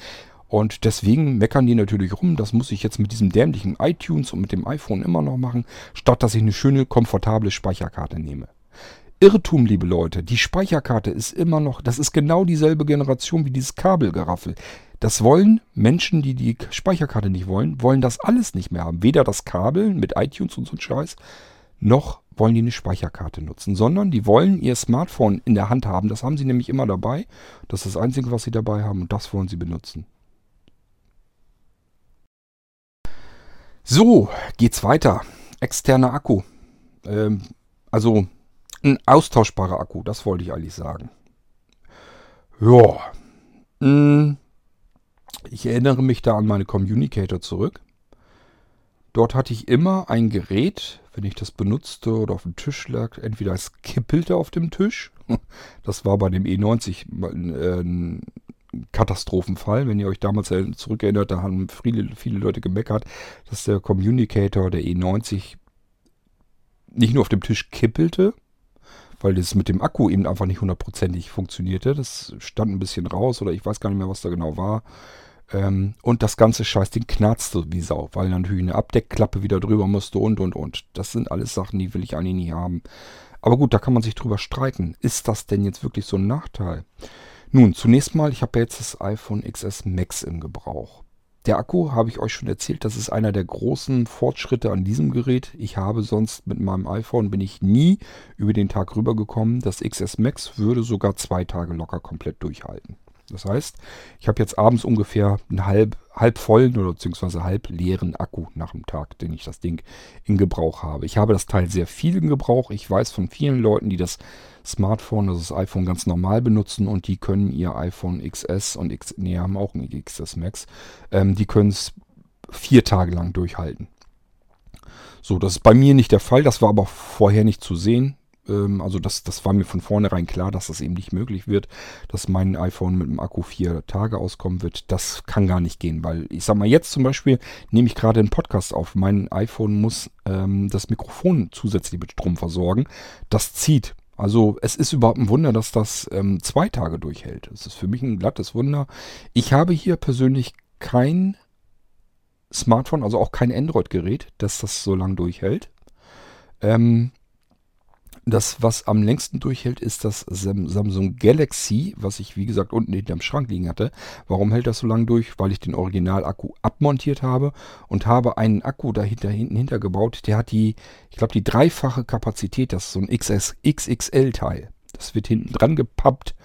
S1: Und deswegen meckern die natürlich rum, das muss ich jetzt mit diesem dämlichen iTunes und mit dem iPhone immer noch machen, statt dass ich eine schöne, komfortable Speicherkarte nehme. Irrtum, liebe Leute, die Speicherkarte ist immer noch, das ist genau dieselbe Generation wie dieses Kabelgeraffel. Das wollen Menschen, die die Speicherkarte nicht wollen, wollen das alles nicht mehr haben. Weder das Kabel mit iTunes und so ein Scheiß, noch wollen die eine Speicherkarte nutzen, sondern die wollen ihr Smartphone in der Hand haben. Das haben sie nämlich immer dabei. Das ist das Einzige, was sie dabei haben und das wollen sie benutzen. So, geht's weiter. Externer Akku. Ähm, also ein austauschbarer Akku, das wollte ich eigentlich sagen. Ja. Hm, ich erinnere mich da an meine Communicator zurück. Dort hatte ich immer ein Gerät, wenn ich das benutzte oder auf dem Tisch lag, entweder es kippelte auf dem Tisch. Das war bei dem E90 ein Katastrophenfall. Wenn ihr euch damals zurückerinnert, da haben viele, viele Leute gemeckert, dass der Communicator, der E90, nicht nur auf dem Tisch kippelte, weil das mit dem Akku eben einfach nicht hundertprozentig funktionierte. Das stand ein bisschen raus oder ich weiß gar nicht mehr, was da genau war. Ähm, und das ganze Scheißding knarzte wie Sau, weil natürlich eine Abdeckklappe wieder drüber musste und und und. Das sind alles Sachen, die will ich eigentlich nie haben. Aber gut, da kann man sich drüber streiten. Ist das denn jetzt wirklich so ein Nachteil? Nun, zunächst mal, ich habe jetzt das iPhone XS Max im Gebrauch. Der Akku, habe ich euch schon erzählt, das ist einer der großen Fortschritte an diesem Gerät. Ich habe sonst mit meinem iPhone, bin ich nie über den Tag rübergekommen. Das XS Max würde sogar zwei Tage locker komplett durchhalten. Das heißt, ich habe jetzt abends ungefähr einen halb, halb vollen oder beziehungsweise halb leeren Akku nach dem Tag, den ich das Ding in Gebrauch habe. Ich habe das Teil sehr viel in Gebrauch. Ich weiß von vielen Leuten, die das Smartphone, also das iPhone ganz normal benutzen und die können ihr iPhone XS und X, nee, haben auch ein XS Max, ähm, die können es vier Tage lang durchhalten. So, das ist bei mir nicht der Fall, das war aber vorher nicht zu sehen. Ähm, also das, das war mir von vornherein klar, dass das eben nicht möglich wird, dass mein iPhone mit dem Akku vier Tage auskommen wird. Das kann gar nicht gehen, weil ich sag mal, jetzt zum Beispiel nehme ich gerade einen Podcast auf. Mein iPhone muss ähm, das Mikrofon zusätzlich mit Strom versorgen. Das zieht. Also es ist überhaupt ein Wunder, dass das ähm, zwei Tage durchhält. Es ist für mich ein glattes Wunder. Ich habe hier persönlich kein Smartphone, also auch kein Android-Gerät, dass das so lange durchhält. Ähm, das, was am längsten durchhält, ist das Samsung Galaxy, was ich wie gesagt unten hinterm Schrank liegen hatte. Warum hält das so lange durch? Weil ich den Original-Akku abmontiert habe und habe einen Akku dahinter hinten hintergebaut. Der hat die, ich glaube, die dreifache Kapazität. Das ist so ein XS, XXL-Teil. Das wird hinten dran gepappt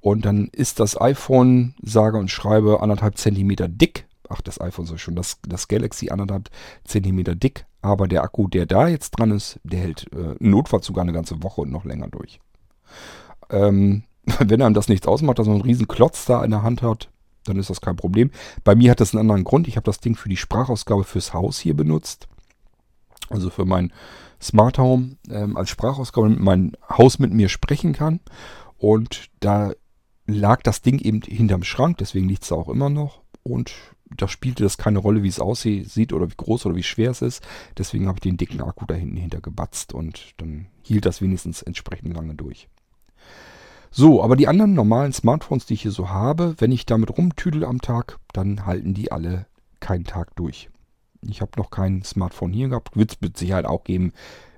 S1: und dann ist das iPhone, sage und schreibe, anderthalb Zentimeter dick. Ach, das iPhone soll schon, das, das Galaxy anderthalb Zentimeter dick aber der Akku, der da jetzt dran ist, der hält äh, notfalls sogar eine ganze Woche und noch länger durch. Ähm, wenn einem das nichts ausmacht, dass man einen riesen Klotz da in der Hand hat, dann ist das kein Problem. Bei mir hat das einen anderen Grund. Ich habe das Ding für die Sprachausgabe fürs Haus hier benutzt. Also für mein Smart Home ähm, als Sprachausgabe, damit mein Haus mit mir sprechen kann. Und da lag das Ding eben hinterm Schrank, deswegen liegt es auch immer noch. Und da spielte das keine Rolle, wie es aussieht oder wie groß oder wie schwer es ist. Deswegen habe ich den dicken Akku da hinten hintergebatzt und dann hielt das wenigstens entsprechend lange durch. So, aber die anderen normalen Smartphones, die ich hier so habe, wenn ich damit rumtüdel am Tag, dann halten die alle keinen Tag durch. Ich habe noch kein Smartphone hier gehabt. Wird es mit Sicherheit auch geben,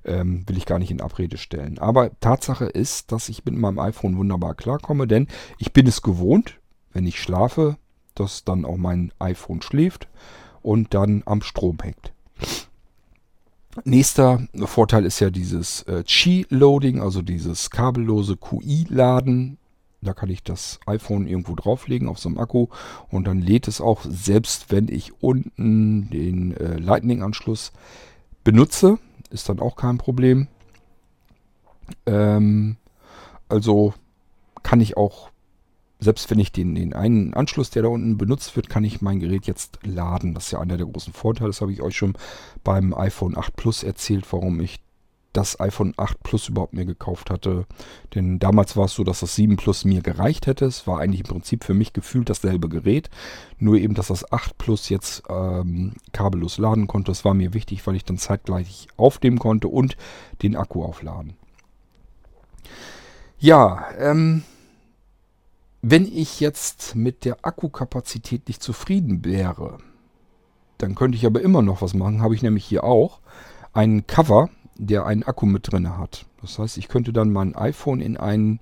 S1: ähm, will ich gar nicht in Abrede stellen. Aber Tatsache ist, dass ich mit meinem iPhone wunderbar klarkomme, denn ich bin es gewohnt, wenn ich schlafe, dass dann auch mein iPhone schläft und dann am Strom hängt. Nächster Vorteil ist ja dieses äh, Qi-Loading, also dieses kabellose QI-Laden. Da kann ich das iPhone irgendwo drauflegen auf so einem Akku und dann lädt es auch, selbst wenn ich unten den äh, Lightning-Anschluss benutze, ist dann auch kein Problem. Ähm, also kann ich auch selbst wenn ich den, den einen Anschluss, der da unten benutzt wird, kann ich mein Gerät jetzt laden. Das ist ja einer der großen Vorteile. Das habe ich euch schon beim iPhone 8 Plus erzählt, warum ich das iPhone 8 Plus überhaupt mir gekauft hatte. Denn damals war es so, dass das 7 Plus mir gereicht hätte. Es war eigentlich im Prinzip für mich gefühlt dasselbe Gerät. Nur eben, dass das 8 Plus jetzt ähm, kabellos laden konnte. Das war mir wichtig, weil ich dann zeitgleich aufnehmen konnte und den Akku aufladen. Ja, ähm, wenn ich jetzt mit der Akkukapazität nicht zufrieden wäre, dann könnte ich aber immer noch was machen. Habe ich nämlich hier auch einen Cover, der einen Akku mit drin hat. Das heißt, ich könnte dann mein iPhone in, ein,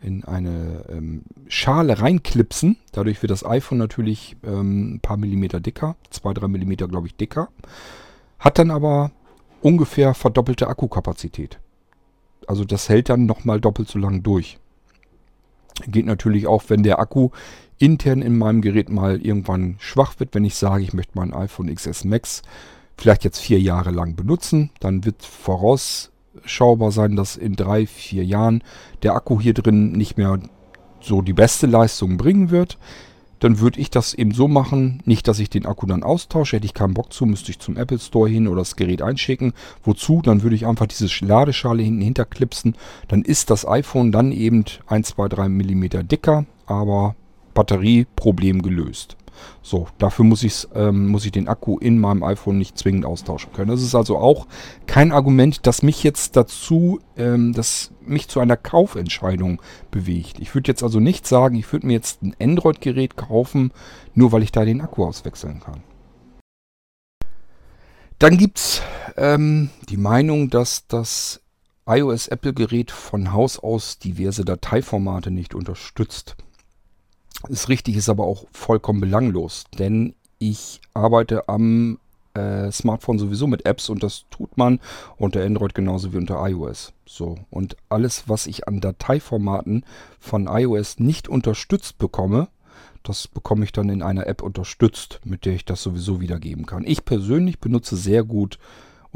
S1: in eine ähm, Schale reinklipsen. Dadurch wird das iPhone natürlich ähm, ein paar Millimeter dicker. Zwei, drei Millimeter, glaube ich, dicker. Hat dann aber ungefähr verdoppelte Akkukapazität. Also das hält dann nochmal doppelt so lang durch. Geht natürlich auch, wenn der Akku intern in meinem Gerät mal irgendwann schwach wird. Wenn ich sage, ich möchte mein iPhone XS Max vielleicht jetzt vier Jahre lang benutzen, dann wird vorausschaubar sein, dass in drei, vier Jahren der Akku hier drin nicht mehr so die beste Leistung bringen wird dann würde ich das eben so machen, nicht, dass ich den Akku dann austausche, hätte ich keinen Bock zu, müsste ich zum Apple Store hin oder das Gerät einschicken. Wozu? Dann würde ich einfach diese Ladeschale hinten hinterklipsen. Dann ist das iPhone dann eben 1, 2, 3 Millimeter dicker, aber Batterieproblem gelöst. So, dafür muss, ich's, ähm, muss ich den Akku in meinem iPhone nicht zwingend austauschen können. Das ist also auch kein Argument, das mich jetzt dazu, ähm, das mich zu einer Kaufentscheidung bewegt. Ich würde jetzt also nicht sagen, ich würde mir jetzt ein Android-Gerät kaufen, nur weil ich da den Akku auswechseln kann. Dann gibt es ähm, die Meinung, dass das iOS-Apple-Gerät von Haus aus diverse Dateiformate nicht unterstützt. Ist richtig, ist aber auch vollkommen belanglos, denn ich arbeite am äh, Smartphone sowieso mit Apps und das tut man unter Android genauso wie unter iOS. So, und alles, was ich an Dateiformaten von iOS nicht unterstützt bekomme, das bekomme ich dann in einer App unterstützt, mit der ich das sowieso wiedergeben kann. Ich persönlich benutze sehr gut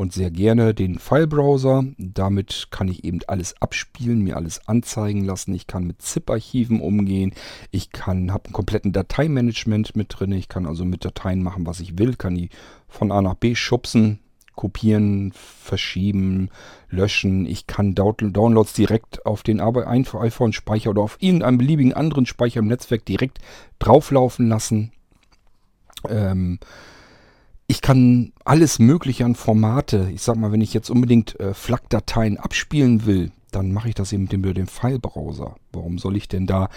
S1: und sehr gerne den File-Browser. Damit kann ich eben alles abspielen, mir alles anzeigen lassen. Ich kann mit ZIP-Archiven umgehen. Ich kann, habe einen kompletten Dateimanagement mit drin. Ich kann also mit Dateien machen, was ich will. Kann die von A nach B schubsen, kopieren, verschieben, löschen. Ich kann Downloads direkt auf den iPhone-Speicher oder auf irgendeinem beliebigen anderen Speicher im Netzwerk direkt drauflaufen lassen. Ähm, ich kann alles Mögliche an Formate, ich sag mal, wenn ich jetzt unbedingt äh, FLAC-Dateien abspielen will, dann mache ich das eben mit dem, dem File-Browser. Warum soll ich denn da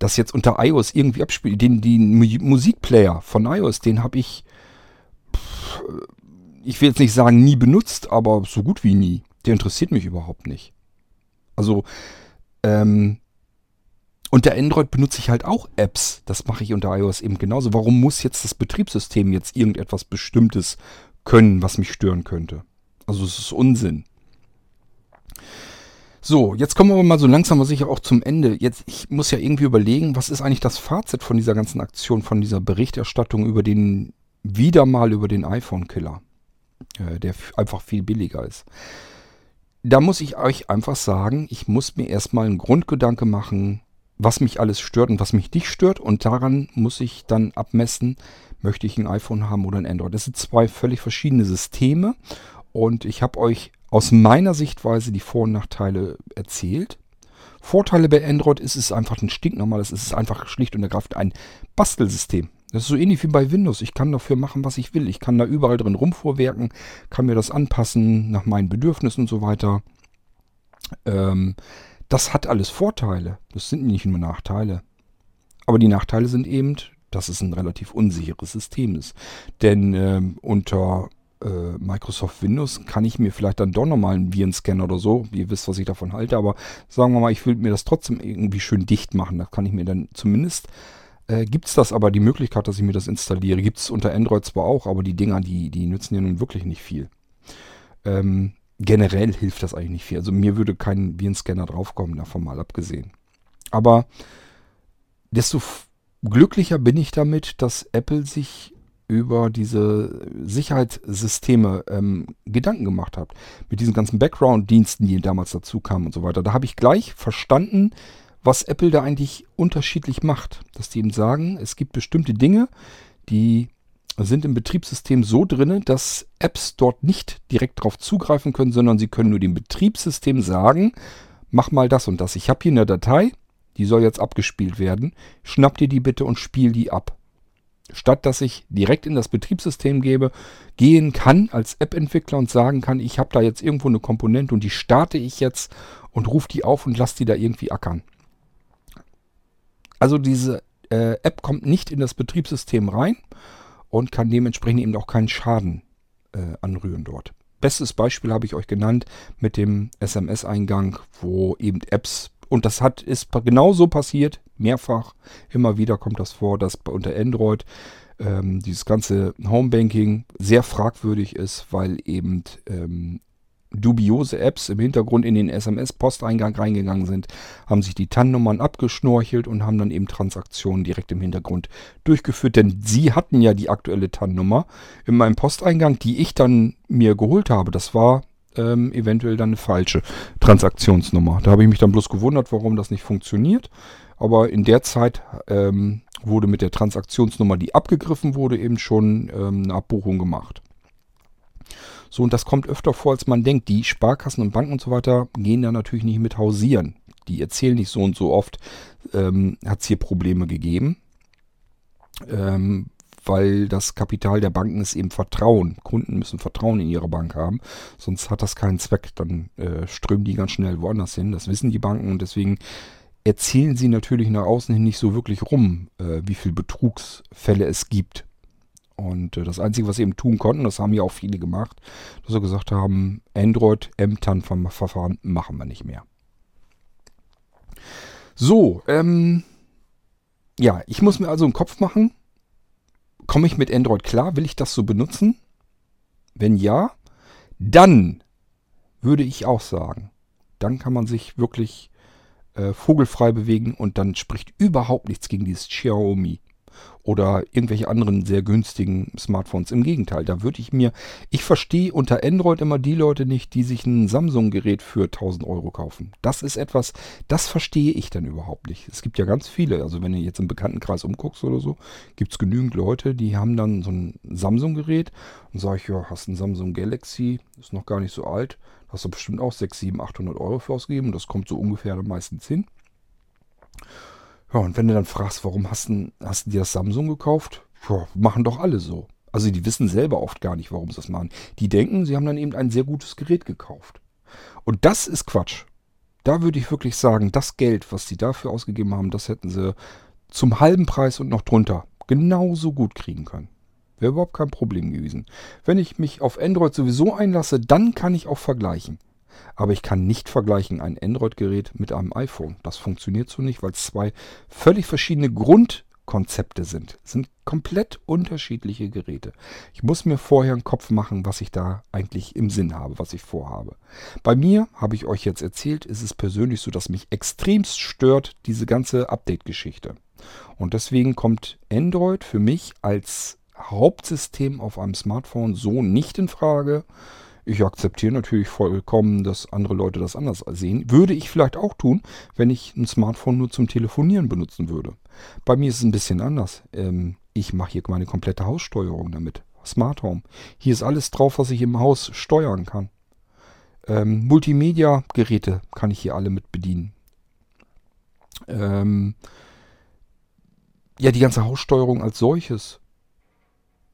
S1: das jetzt unter iOS irgendwie abspielen? Den, den Musikplayer von iOS, den habe ich, pff, ich will jetzt nicht sagen nie benutzt, aber so gut wie nie. Der interessiert mich überhaupt nicht. Also, ähm, unter Android benutze ich halt auch Apps. Das mache ich unter iOS eben genauso. Warum muss jetzt das Betriebssystem jetzt irgendetwas Bestimmtes können, was mich stören könnte? Also es ist Unsinn. So, jetzt kommen wir mal so langsam aber sicher auch zum Ende. Jetzt, ich muss ja irgendwie überlegen, was ist eigentlich das Fazit von dieser ganzen Aktion, von dieser Berichterstattung über den, wieder mal über den iPhone-Killer, äh, der einfach viel billiger ist. Da muss ich euch einfach sagen, ich muss mir erstmal einen Grundgedanke machen, was mich alles stört und was mich nicht stört. Und daran muss ich dann abmessen, möchte ich ein iPhone haben oder ein Android. Das sind zwei völlig verschiedene Systeme. Und ich habe euch aus meiner Sichtweise die Vor- und Nachteile erzählt. Vorteile bei Android ist es einfach ein stinknormales, es ist einfach schlicht und ergreifend ein Bastelsystem. Das ist so ähnlich wie bei Windows. Ich kann dafür machen, was ich will. Ich kann da überall drin rumvorwerken, kann mir das anpassen nach meinen Bedürfnissen und so weiter. Ähm, das hat alles Vorteile. Das sind nicht nur Nachteile. Aber die Nachteile sind eben, dass es ein relativ unsicheres System ist. Denn äh, unter äh, Microsoft Windows kann ich mir vielleicht dann doch nochmal einen Virenscanner oder so. Ihr wisst, was ich davon halte, aber sagen wir mal, ich will mir das trotzdem irgendwie schön dicht machen. Da kann ich mir dann zumindest, äh, gibt es das aber die Möglichkeit, dass ich mir das installiere. Gibt es unter Android zwar auch, aber die Dinger, die, die nützen ja nun wirklich nicht viel. Ähm, generell hilft das eigentlich nicht viel. Also mir würde kein Virenscanner draufkommen, davon mal abgesehen. Aber desto glücklicher bin ich damit, dass Apple sich über diese Sicherheitssysteme ähm, Gedanken gemacht hat. Mit diesen ganzen Background-Diensten, die damals dazu kamen und so weiter. Da habe ich gleich verstanden, was Apple da eigentlich unterschiedlich macht. Dass die eben sagen, es gibt bestimmte Dinge, die sind im Betriebssystem so drin, dass Apps dort nicht direkt darauf zugreifen können, sondern sie können nur dem Betriebssystem sagen, mach mal das und das. Ich habe hier eine Datei, die soll jetzt abgespielt werden. Schnapp dir die bitte und spiel die ab. Statt dass ich direkt in das Betriebssystem gebe, gehen kann als App-Entwickler und sagen kann, ich habe da jetzt irgendwo eine Komponente und die starte ich jetzt und rufe die auf und lasse die da irgendwie ackern. Also diese äh, App kommt nicht in das Betriebssystem rein und kann dementsprechend eben auch keinen Schaden äh, anrühren dort. Bestes Beispiel habe ich euch genannt mit dem SMS-Eingang, wo eben Apps und das hat ist genauso passiert, mehrfach, immer wieder kommt das vor, dass unter Android ähm, dieses ganze Homebanking sehr fragwürdig ist, weil eben ähm, dubiose Apps im Hintergrund in den SMS-Posteingang reingegangen sind, haben sich die TAN-Nummern abgeschnorchelt und haben dann eben Transaktionen direkt im Hintergrund durchgeführt. Denn sie hatten ja die aktuelle TAN-Nummer in meinem Posteingang, die ich dann mir geholt habe. Das war ähm, eventuell dann eine falsche Transaktionsnummer. Da habe ich mich dann bloß gewundert, warum das nicht funktioniert. Aber in der Zeit ähm, wurde mit der Transaktionsnummer, die abgegriffen wurde, eben schon ähm, eine Abbuchung gemacht. So, und das kommt öfter vor, als man denkt. Die Sparkassen und Banken und so weiter gehen da natürlich nicht mit hausieren. Die erzählen nicht so und so oft, ähm, hat es hier Probleme gegeben. Ähm, weil das Kapital der Banken ist eben Vertrauen. Kunden müssen Vertrauen in ihre Bank haben, sonst hat das keinen Zweck. Dann äh, strömen die ganz schnell woanders hin. Das wissen die Banken und deswegen erzählen sie natürlich nach außen hin nicht so wirklich rum, äh, wie viele Betrugsfälle es gibt. Und äh, das Einzige, was sie eben tun konnten, das haben ja auch viele gemacht, dass sie gesagt haben, Android, M-TAN-Verfahren machen wir nicht mehr. So, ähm, ja, ich muss mir also einen Kopf machen, Komme ich mit Android klar? Will ich das so benutzen? Wenn ja, dann würde ich auch sagen, dann kann man sich wirklich äh, vogelfrei bewegen und dann spricht überhaupt nichts gegen dieses Xiaomi oder irgendwelche anderen sehr günstigen Smartphones. Im Gegenteil, da würde ich mir, ich verstehe unter Android immer die Leute nicht, die sich ein Samsung-Gerät für 1000 Euro kaufen. Das ist etwas, das verstehe ich dann überhaupt nicht. Es gibt ja ganz viele, also wenn du jetzt im Bekanntenkreis umguckst oder so, gibt es genügend Leute, die haben dann so ein Samsung-Gerät und sage ich, ja, hast ein Samsung Galaxy, ist noch gar nicht so alt, hast du bestimmt auch 6, 7, 800 Euro für ausgegeben. Das kommt so ungefähr dann meistens hin. Ja, und wenn du dann fragst, warum hast du, hast du dir das Samsung gekauft? Ja, machen doch alle so. Also die wissen selber oft gar nicht, warum sie das machen. Die denken, sie haben dann eben ein sehr gutes Gerät gekauft. Und das ist Quatsch. Da würde ich wirklich sagen, das Geld, was sie dafür ausgegeben haben, das hätten sie zum halben Preis und noch drunter genauso gut kriegen können. Wäre überhaupt kein Problem gewesen. Wenn ich mich auf Android sowieso einlasse, dann kann ich auch vergleichen. Aber ich kann nicht vergleichen ein Android-Gerät mit einem iPhone. Das funktioniert so nicht, weil es zwei völlig verschiedene Grundkonzepte sind. Es sind komplett unterschiedliche Geräte. Ich muss mir vorher einen Kopf machen, was ich da eigentlich im Sinn habe, was ich vorhabe. Bei mir, habe ich euch jetzt erzählt, ist es persönlich so, dass mich extremst stört diese ganze Update-Geschichte. Und deswegen kommt Android für mich als Hauptsystem auf einem Smartphone so nicht in Frage. Ich akzeptiere natürlich vollkommen, dass andere Leute das anders sehen. Würde ich vielleicht auch tun, wenn ich ein Smartphone nur zum Telefonieren benutzen würde. Bei mir ist es ein bisschen anders. Ähm, ich mache hier meine komplette Haussteuerung damit. Smart Home. Hier ist alles drauf, was ich im Haus steuern kann. Ähm, Multimedia-Geräte kann ich hier alle mit bedienen. Ähm, ja, die ganze Haussteuerung als solches.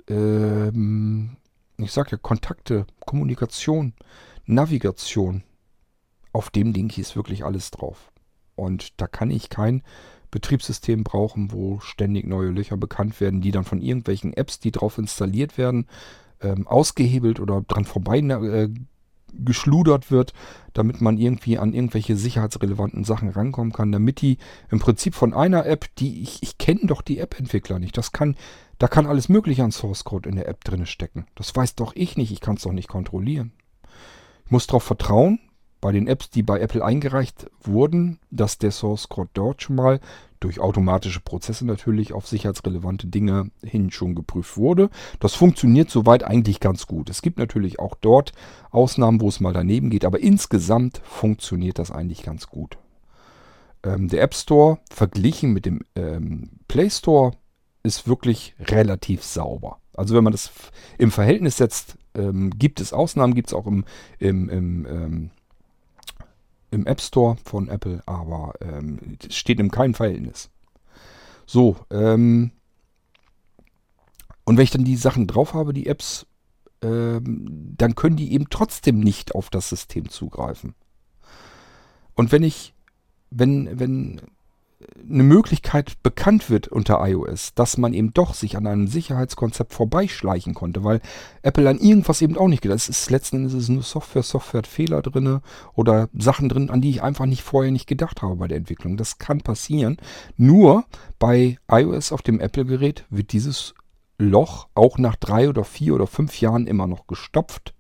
S1: Ähm, ich sage ja, Kontakte, Kommunikation, Navigation. Auf dem Ding ist wirklich alles drauf. Und da kann ich kein Betriebssystem brauchen, wo ständig neue Löcher bekannt werden, die dann von irgendwelchen Apps, die drauf installiert werden, ähm, ausgehebelt oder dran vorbei äh, geschludert wird, damit man irgendwie an irgendwelche sicherheitsrelevanten Sachen rankommen kann, damit die im Prinzip von einer App, die ich, ich kenne doch die App-Entwickler nicht. Das kann, da kann alles Mögliche an Source Code in der App drin stecken. Das weiß doch ich nicht. Ich kann es doch nicht kontrollieren. Ich muss darauf vertrauen, bei den Apps, die bei Apple eingereicht wurden, dass der Source Code dort schon mal durch automatische Prozesse natürlich auf sicherheitsrelevante Dinge hin schon geprüft wurde. Das funktioniert soweit eigentlich ganz gut. Es gibt natürlich auch dort Ausnahmen, wo es mal daneben geht, aber insgesamt funktioniert das eigentlich ganz gut. Ähm, der App Store verglichen mit dem ähm, Play Store ist wirklich relativ sauber. Also wenn man das im Verhältnis setzt, ähm, gibt es Ausnahmen, gibt es auch im, im, im ähm, im App Store von Apple, aber ähm, steht in keinem Verhältnis. So, ähm, und wenn ich dann die Sachen drauf habe, die Apps, ähm, dann können die eben trotzdem nicht auf das System zugreifen. Und wenn ich, wenn, wenn eine Möglichkeit bekannt wird unter iOS, dass man eben doch sich an einem Sicherheitskonzept vorbeischleichen konnte, weil Apple an irgendwas eben auch nicht geht. Es ist letzten Endes ist nur Software, Software hat Fehler drin oder Sachen drin, an die ich einfach nicht vorher nicht gedacht habe bei der Entwicklung. Das kann passieren. Nur bei iOS auf dem Apple-Gerät wird dieses Loch auch nach drei oder vier oder fünf Jahren immer noch gestopft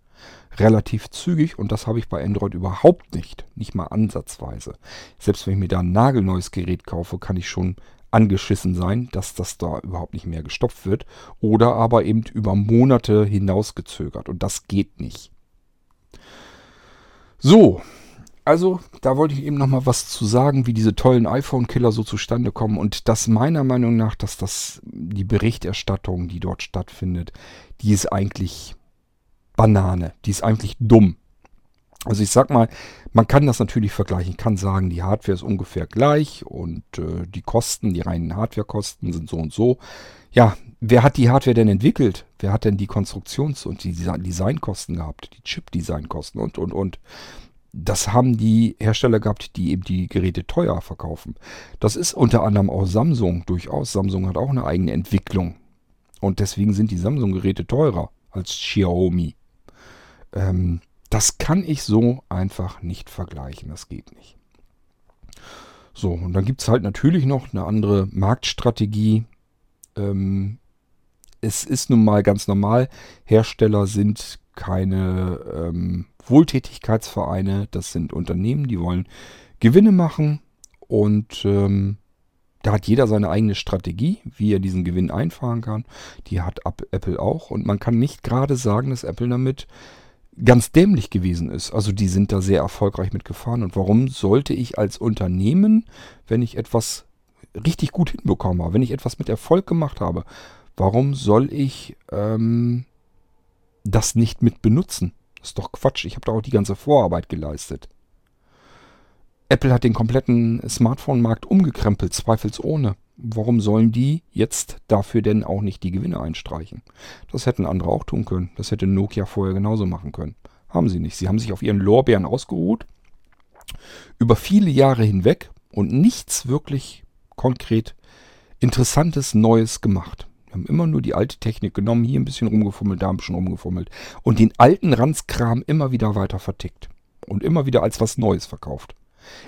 S1: relativ zügig und das habe ich bei Android überhaupt nicht. Nicht mal ansatzweise. Selbst wenn ich mir da ein nagelneues Gerät kaufe, kann ich schon angeschissen sein, dass das da überhaupt nicht mehr gestopft wird. Oder aber eben über Monate hinausgezögert und das geht nicht. So, also da wollte ich eben nochmal was zu sagen, wie diese tollen iPhone-Killer so zustande kommen und dass meiner Meinung nach, dass das die Berichterstattung, die dort stattfindet, die ist eigentlich Banane. Die ist eigentlich dumm. Also ich sag mal, man kann das natürlich vergleichen. Ich kann sagen, die Hardware ist ungefähr gleich und äh, die Kosten, die reinen Hardwarekosten sind so und so. Ja, wer hat die Hardware denn entwickelt? Wer hat denn die Konstruktions- und die Designkosten gehabt? Die Chip-Designkosten und, und, und. Das haben die Hersteller gehabt, die eben die Geräte teuer verkaufen. Das ist unter anderem auch Samsung durchaus. Samsung hat auch eine eigene Entwicklung. Und deswegen sind die Samsung-Geräte teurer als Xiaomi. Ähm, das kann ich so einfach nicht vergleichen. Das geht nicht. So, und dann gibt es halt natürlich noch eine andere Marktstrategie. Ähm, es ist nun mal ganz normal, Hersteller sind keine ähm, Wohltätigkeitsvereine, das sind Unternehmen, die wollen Gewinne machen und ähm, da hat jeder seine eigene Strategie, wie er diesen Gewinn einfahren kann. Die hat Apple auch und man kann nicht gerade sagen, dass Apple damit ganz dämlich gewesen ist. Also die sind da sehr erfolgreich mitgefahren. Und warum sollte ich als Unternehmen, wenn ich etwas richtig gut hinbekommen habe, wenn ich etwas mit Erfolg gemacht habe, warum soll ich ähm, das nicht mit benutzen? Das ist doch Quatsch. Ich habe da auch die ganze Vorarbeit geleistet. Apple hat den kompletten Smartphone-Markt umgekrempelt, zweifelsohne. Warum sollen die jetzt dafür denn auch nicht die Gewinne einstreichen? Das hätten andere auch tun können. Das hätte Nokia vorher genauso machen können. Haben sie nicht. Sie haben sich auf ihren Lorbeeren ausgeruht. Über viele Jahre hinweg und nichts wirklich konkret Interessantes Neues gemacht. Wir haben immer nur die alte Technik genommen, hier ein bisschen rumgefummelt, da ein bisschen rumgefummelt und den alten Ranzkram immer wieder weiter vertickt und immer wieder als was Neues verkauft.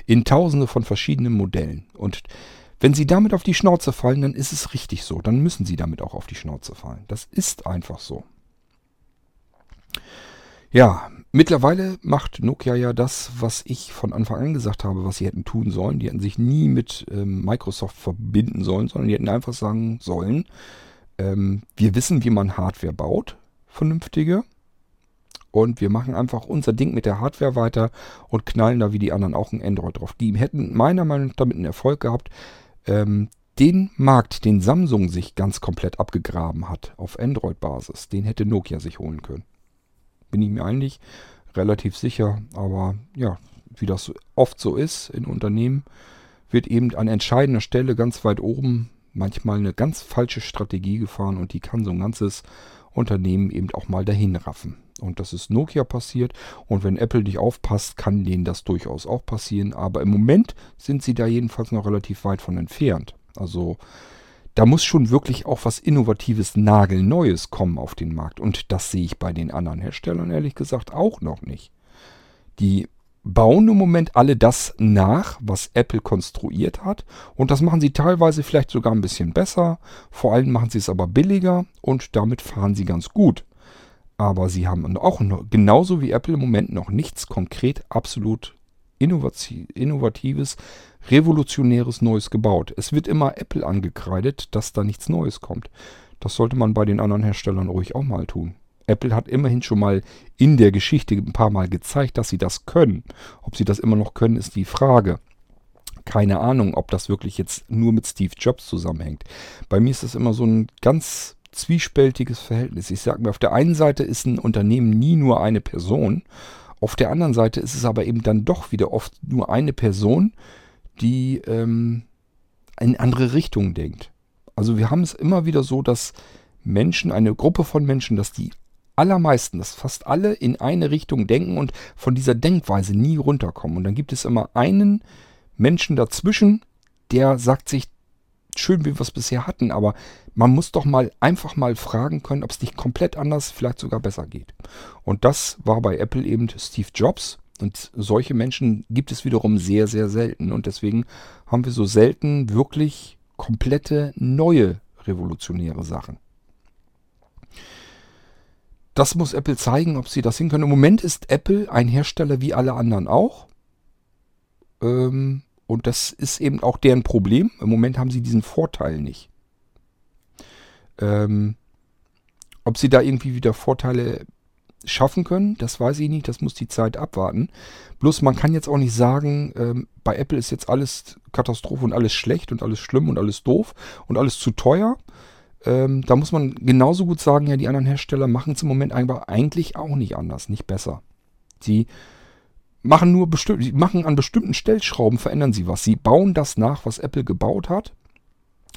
S1: In tausende von verschiedenen Modellen. Und wenn Sie damit auf die Schnauze fallen, dann ist es richtig so. Dann müssen Sie damit auch auf die Schnauze fallen. Das ist einfach so. Ja, mittlerweile macht Nokia ja das, was ich von Anfang an gesagt habe, was sie hätten tun sollen. Die hätten sich nie mit ähm, Microsoft verbinden sollen, sondern die hätten einfach sagen sollen, ähm, wir wissen, wie man Hardware baut, vernünftige. Und wir machen einfach unser Ding mit der Hardware weiter und knallen da wie die anderen auch ein Android drauf. Die hätten meiner Meinung nach damit einen Erfolg gehabt, ähm, den Markt, den Samsung sich ganz komplett abgegraben hat auf Android-Basis, den hätte Nokia sich holen können. Bin ich mir eigentlich relativ sicher, aber ja, wie das oft so ist in Unternehmen, wird eben an entscheidender Stelle ganz weit oben manchmal eine ganz falsche Strategie gefahren und die kann so ein ganzes Unternehmen eben auch mal dahin raffen. Und das ist Nokia passiert. Und wenn Apple nicht aufpasst, kann denen das durchaus auch passieren. Aber im Moment sind sie da jedenfalls noch relativ weit von entfernt. Also da muss schon wirklich auch was Innovatives, Nagelneues kommen auf den Markt. Und das sehe ich bei den anderen Herstellern ehrlich gesagt auch noch nicht. Die bauen im Moment alle das nach, was Apple konstruiert hat. Und das machen sie teilweise vielleicht sogar ein bisschen besser. Vor allem machen sie es aber billiger und damit fahren sie ganz gut. Aber sie haben auch noch, genauso wie Apple im Moment noch nichts konkret absolut Innovatives, Revolutionäres Neues gebaut. Es wird immer Apple angekreidet, dass da nichts Neues kommt. Das sollte man bei den anderen Herstellern ruhig auch mal tun. Apple hat immerhin schon mal in der Geschichte ein paar Mal gezeigt, dass sie das können. Ob sie das immer noch können, ist die Frage. Keine Ahnung, ob das wirklich jetzt nur mit Steve Jobs zusammenhängt. Bei mir ist das immer so ein ganz zwiespältiges Verhältnis. Ich sage mir, auf der einen Seite ist ein Unternehmen nie nur eine Person, auf der anderen Seite ist es aber eben dann doch wieder oft nur eine Person, die ähm, in andere Richtungen denkt. Also wir haben es immer wieder so, dass Menschen, eine Gruppe von Menschen, dass die allermeisten, dass fast alle in eine Richtung denken und von dieser Denkweise nie runterkommen. Und dann gibt es immer einen Menschen dazwischen, der sagt sich, schön, wie wir es bisher hatten, aber man muss doch mal einfach mal fragen können, ob es nicht komplett anders, vielleicht sogar besser geht. Und das war bei Apple eben Steve Jobs. Und solche Menschen gibt es wiederum sehr, sehr selten. Und deswegen haben wir so selten wirklich komplette neue revolutionäre Sachen. Das muss Apple zeigen, ob sie das hinkönnen. Im Moment ist Apple ein Hersteller wie alle anderen auch. Ähm, und das ist eben auch deren Problem. Im Moment haben sie diesen Vorteil nicht. Ähm, ob sie da irgendwie wieder Vorteile schaffen können, das weiß ich nicht. Das muss die Zeit abwarten. Bloß man kann jetzt auch nicht sagen, ähm, bei Apple ist jetzt alles Katastrophe und alles schlecht und alles schlimm und alles doof und alles zu teuer. Ähm, da muss man genauso gut sagen, ja, die anderen Hersteller machen es im Moment eigentlich auch nicht anders, nicht besser. Sie machen nur bestimmt, sie machen an bestimmten Stellschrauben, verändern sie was. Sie bauen das nach, was Apple gebaut hat,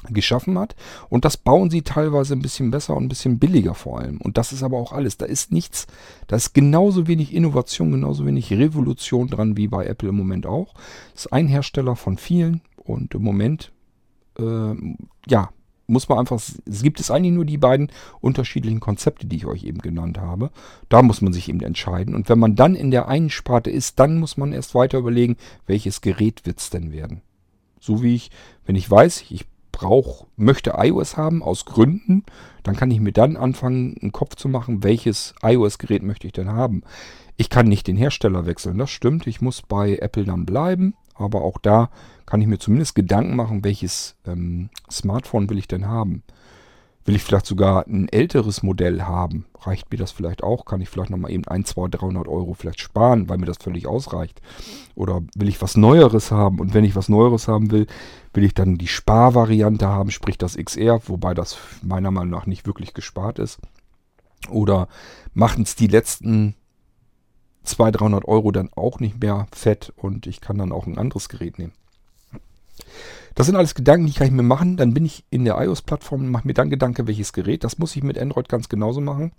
S1: geschaffen hat. Und das bauen sie teilweise ein bisschen besser und ein bisschen billiger vor allem. Und das ist aber auch alles. Da ist nichts, da ist genauso wenig Innovation, genauso wenig Revolution dran wie bei Apple im Moment auch. Das ist ein Hersteller von vielen und im Moment, äh, ja, muss man einfach, es gibt es eigentlich nur die beiden unterschiedlichen Konzepte, die ich euch eben genannt habe. Da muss man sich eben entscheiden. Und wenn man dann in der einen Sparte ist, dann muss man erst weiter überlegen, welches Gerät wird es denn werden. So wie ich, wenn ich weiß, ich brauche, möchte iOS haben aus Gründen, dann kann ich mir dann anfangen, einen Kopf zu machen, welches iOS-Gerät möchte ich denn haben. Ich kann nicht den Hersteller wechseln, das stimmt. Ich muss bei Apple dann bleiben. Aber auch da kann ich mir zumindest Gedanken machen, welches ähm, Smartphone will ich denn haben. Will ich vielleicht sogar ein älteres Modell haben? Reicht mir das vielleicht auch? Kann ich vielleicht nochmal eben 1, 2, 300 Euro vielleicht sparen, weil mir das völlig ausreicht? Oder will ich was Neueres haben? Und wenn ich was Neueres haben will, will ich dann die Sparvariante haben, sprich das XR, wobei das meiner Meinung nach nicht wirklich gespart ist. Oder machen es die letzten 200, 300 Euro dann auch nicht mehr fett und ich kann dann auch ein anderes Gerät nehmen. Das sind alles Gedanken, die kann ich mir machen. Dann bin ich in der iOS-Plattform und mache mir dann Gedanken, welches Gerät. Das muss ich mit Android ganz genauso machen.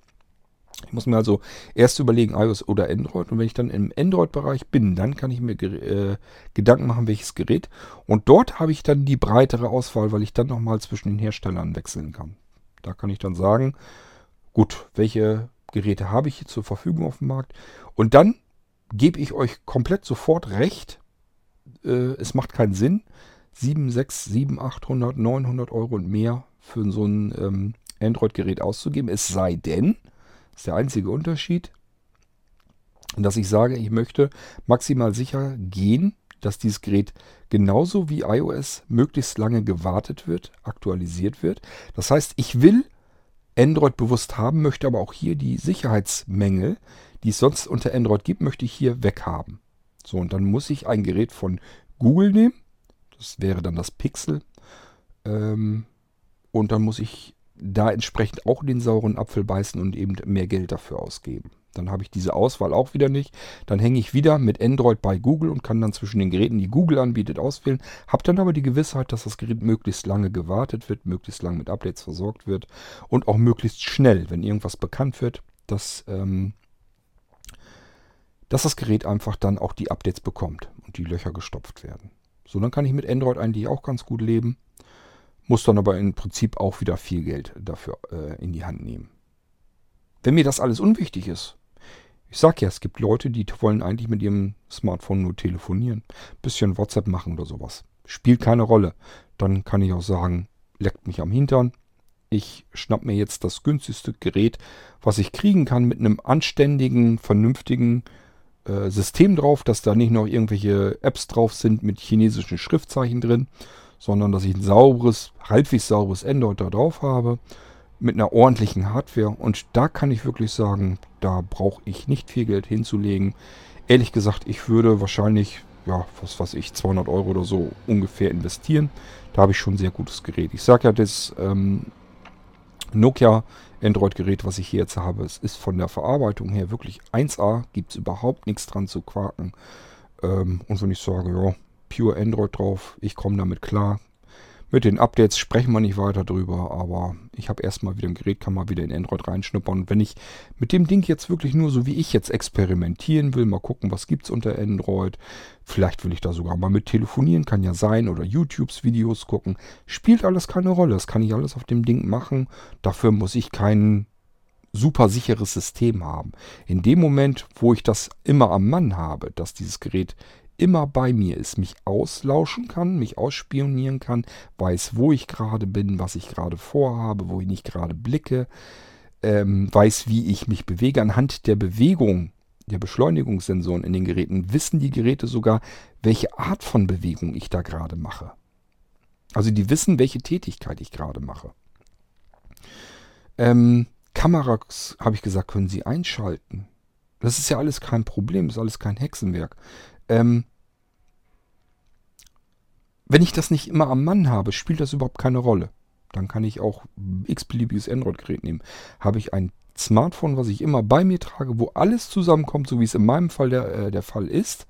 S1: Ich muss mir also erst überlegen, iOS oder Android. Und wenn ich dann im Android-Bereich bin, dann kann ich mir äh, Gedanken machen, welches Gerät. Und dort habe ich dann die breitere Auswahl, weil ich dann nochmal zwischen den Herstellern wechseln kann. Da kann ich dann sagen, gut, welche Geräte habe ich hier zur Verfügung auf dem Markt. Und dann gebe ich euch komplett sofort recht. Äh, es macht keinen Sinn, 7, 6, 7, 800, 900 Euro und mehr für so ein ähm, Android-Gerät auszugeben. Es sei denn, das ist der einzige Unterschied, dass ich sage, ich möchte maximal sicher gehen, dass dieses Gerät genauso wie iOS möglichst lange gewartet wird, aktualisiert wird. Das heißt, ich will Android bewusst haben, möchte aber auch hier die Sicherheitsmängel, die es sonst unter Android gibt, möchte ich hier weghaben. So, und dann muss ich ein Gerät von Google nehmen. Das wäre dann das Pixel. Ähm, und dann muss ich da entsprechend auch den sauren Apfel beißen und eben mehr Geld dafür ausgeben. Dann habe ich diese Auswahl auch wieder nicht. Dann hänge ich wieder mit Android bei Google und kann dann zwischen den Geräten, die Google anbietet, auswählen. Habe dann aber die Gewissheit, dass das Gerät möglichst lange gewartet wird, möglichst lange mit Updates versorgt wird und auch möglichst schnell, wenn irgendwas bekannt wird, dass, ähm, dass das Gerät einfach dann auch die Updates bekommt und die Löcher gestopft werden. So, dann kann ich mit Android eigentlich auch ganz gut leben. muss dann aber im Prinzip auch wieder viel Geld dafür äh, in die Hand nehmen. Wenn mir das alles unwichtig ist, ich sag ja, es gibt Leute, die wollen eigentlich mit ihrem Smartphone nur telefonieren, bisschen WhatsApp machen oder sowas. Spielt keine Rolle. Dann kann ich auch sagen, leckt mich am Hintern. Ich schnapp mir jetzt das günstigste Gerät, was ich kriegen kann, mit einem anständigen, vernünftigen äh, System drauf, dass da nicht noch irgendwelche Apps drauf sind mit chinesischen Schriftzeichen drin, sondern dass ich ein sauberes, halbwegs sauberes Android da drauf habe mit einer ordentlichen Hardware. Und da kann ich wirklich sagen, da brauche ich nicht viel Geld hinzulegen. Ehrlich gesagt, ich würde wahrscheinlich, ja, was weiß ich, 200 Euro oder so ungefähr investieren. Da habe ich schon ein sehr gutes Gerät. Ich sage ja, das ähm, Nokia Android-Gerät, was ich hier jetzt habe, es ist von der Verarbeitung her wirklich 1A, gibt es überhaupt nichts dran zu quaken. Ähm, und wenn ich sage, ja, pure Android drauf, ich komme damit klar. Mit den Updates sprechen wir nicht weiter drüber, aber ich habe erstmal wieder ein Gerät, kann mal wieder in Android reinschnuppern. Und wenn ich mit dem Ding jetzt wirklich nur so wie ich jetzt experimentieren will, mal gucken, was gibt es unter Android. Vielleicht will ich da sogar mal mit telefonieren, kann ja sein, oder YouTubes Videos gucken. Spielt alles keine Rolle, das kann ich alles auf dem Ding machen. Dafür muss ich kein super sicheres System haben. In dem Moment, wo ich das immer am Mann habe, dass dieses Gerät immer bei mir ist, mich auslauschen kann, mich ausspionieren kann, weiß, wo ich gerade bin, was ich gerade vorhabe, wo ich gerade blicke, ähm, weiß, wie ich mich bewege. Anhand der Bewegung der Beschleunigungssensoren in den Geräten wissen die Geräte sogar, welche Art von Bewegung ich da gerade mache. Also die wissen, welche Tätigkeit ich gerade mache. Ähm, Kameras, habe ich gesagt, können sie einschalten. Das ist ja alles kein Problem, ist alles kein Hexenwerk. Ähm, wenn ich das nicht immer am Mann habe, spielt das überhaupt keine Rolle. Dann kann ich auch x-beliebiges Android-Gerät nehmen. Habe ich ein Smartphone, was ich immer bei mir trage, wo alles zusammenkommt, so wie es in meinem Fall der, äh, der Fall ist,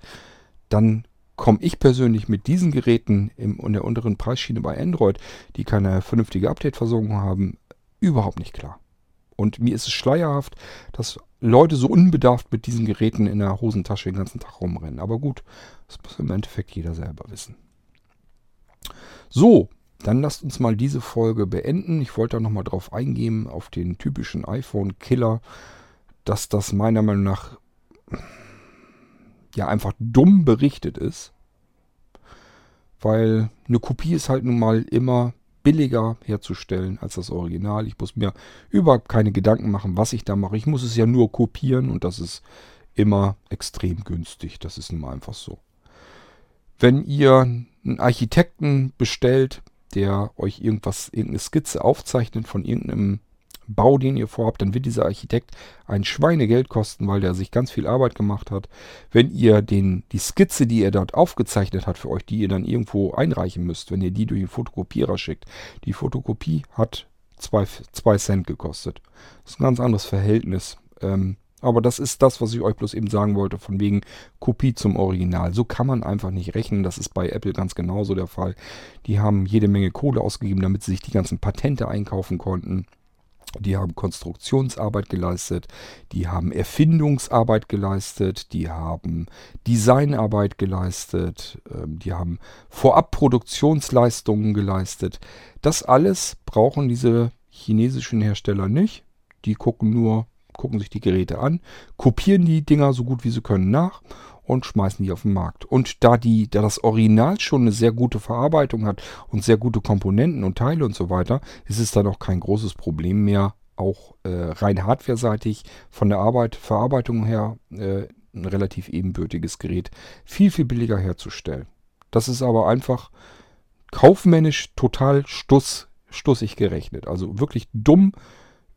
S1: dann komme ich persönlich mit diesen Geräten im, in der unteren Preisschiene bei Android, die keine vernünftige Update-Versorgung haben, überhaupt nicht klar. Und mir ist es schleierhaft, dass Leute so unbedarft mit diesen Geräten in der Hosentasche den ganzen Tag rumrennen. Aber gut, das muss im Endeffekt jeder selber wissen. So, dann lasst uns mal diese Folge beenden. Ich wollte da nochmal drauf eingehen, auf den typischen iPhone-Killer, dass das meiner Meinung nach ja einfach dumm berichtet ist. Weil eine Kopie ist halt nun mal immer billiger herzustellen als das Original. Ich muss mir überhaupt keine Gedanken machen, was ich da mache. Ich muss es ja nur kopieren und das ist immer extrem günstig. Das ist nun mal einfach so. Wenn ihr einen Architekten bestellt, der euch irgendwas, irgendeine Skizze aufzeichnet von irgendeinem Bau, den ihr vorhabt, dann wird dieser Architekt ein Schweinegeld kosten, weil der sich ganz viel Arbeit gemacht hat. Wenn ihr den, die Skizze, die er dort aufgezeichnet hat für euch, die ihr dann irgendwo einreichen müsst, wenn ihr die durch den Fotokopierer schickt, die Fotokopie hat zwei, zwei Cent gekostet. Das ist ein ganz anderes Verhältnis. Ähm, aber das ist das, was ich euch bloß eben sagen wollte, von wegen Kopie zum Original. So kann man einfach nicht rechnen. Das ist bei Apple ganz genauso der Fall. Die haben jede Menge Kohle ausgegeben, damit sie sich die ganzen Patente einkaufen konnten. Die haben Konstruktionsarbeit geleistet, die haben Erfindungsarbeit geleistet, die haben Designarbeit geleistet, ähm, die haben Vorabproduktionsleistungen geleistet. Das alles brauchen diese chinesischen Hersteller nicht. Die gucken nur, gucken sich die Geräte an, kopieren die Dinger so gut wie sie können nach und schmeißen die auf den Markt. Und da die, da das Original schon eine sehr gute Verarbeitung hat und sehr gute Komponenten und Teile und so weiter, ist es dann auch kein großes Problem mehr, auch äh, rein hardware-seitig von der Arbeit, Verarbeitung her äh, ein relativ ebenbürtiges Gerät viel, viel billiger herzustellen. Das ist aber einfach kaufmännisch total stuss, stussig gerechnet. Also wirklich dumm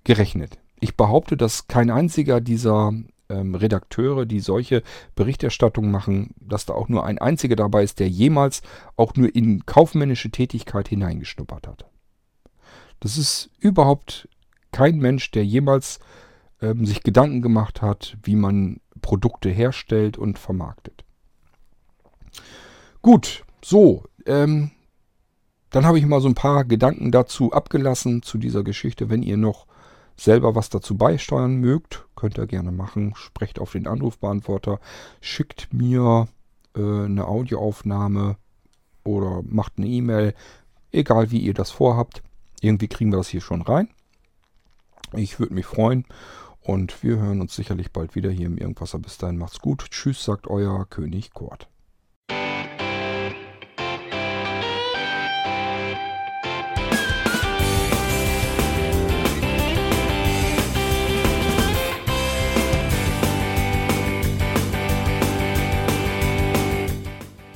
S1: gerechnet. Ich behaupte, dass kein einziger dieser ähm, Redakteure, die solche Berichterstattung machen, dass da auch nur ein einziger dabei ist, der jemals auch nur in kaufmännische Tätigkeit hineingeschnuppert hat. Das ist überhaupt kein Mensch, der jemals ähm, sich Gedanken gemacht hat, wie man Produkte herstellt und vermarktet. Gut, so, ähm, dann habe ich mal so ein paar Gedanken dazu abgelassen zu dieser Geschichte. Wenn ihr noch selber was dazu beisteuern mögt, könnt ihr gerne machen. Sprecht auf den Anrufbeantworter, schickt mir äh, eine Audioaufnahme oder macht eine E-Mail. Egal wie ihr das vorhabt. Irgendwie kriegen wir das hier schon rein. Ich würde mich freuen. Und wir hören uns sicherlich bald wieder hier im Irgendwasser. Bis dahin macht's gut. Tschüss, sagt euer König Kurt.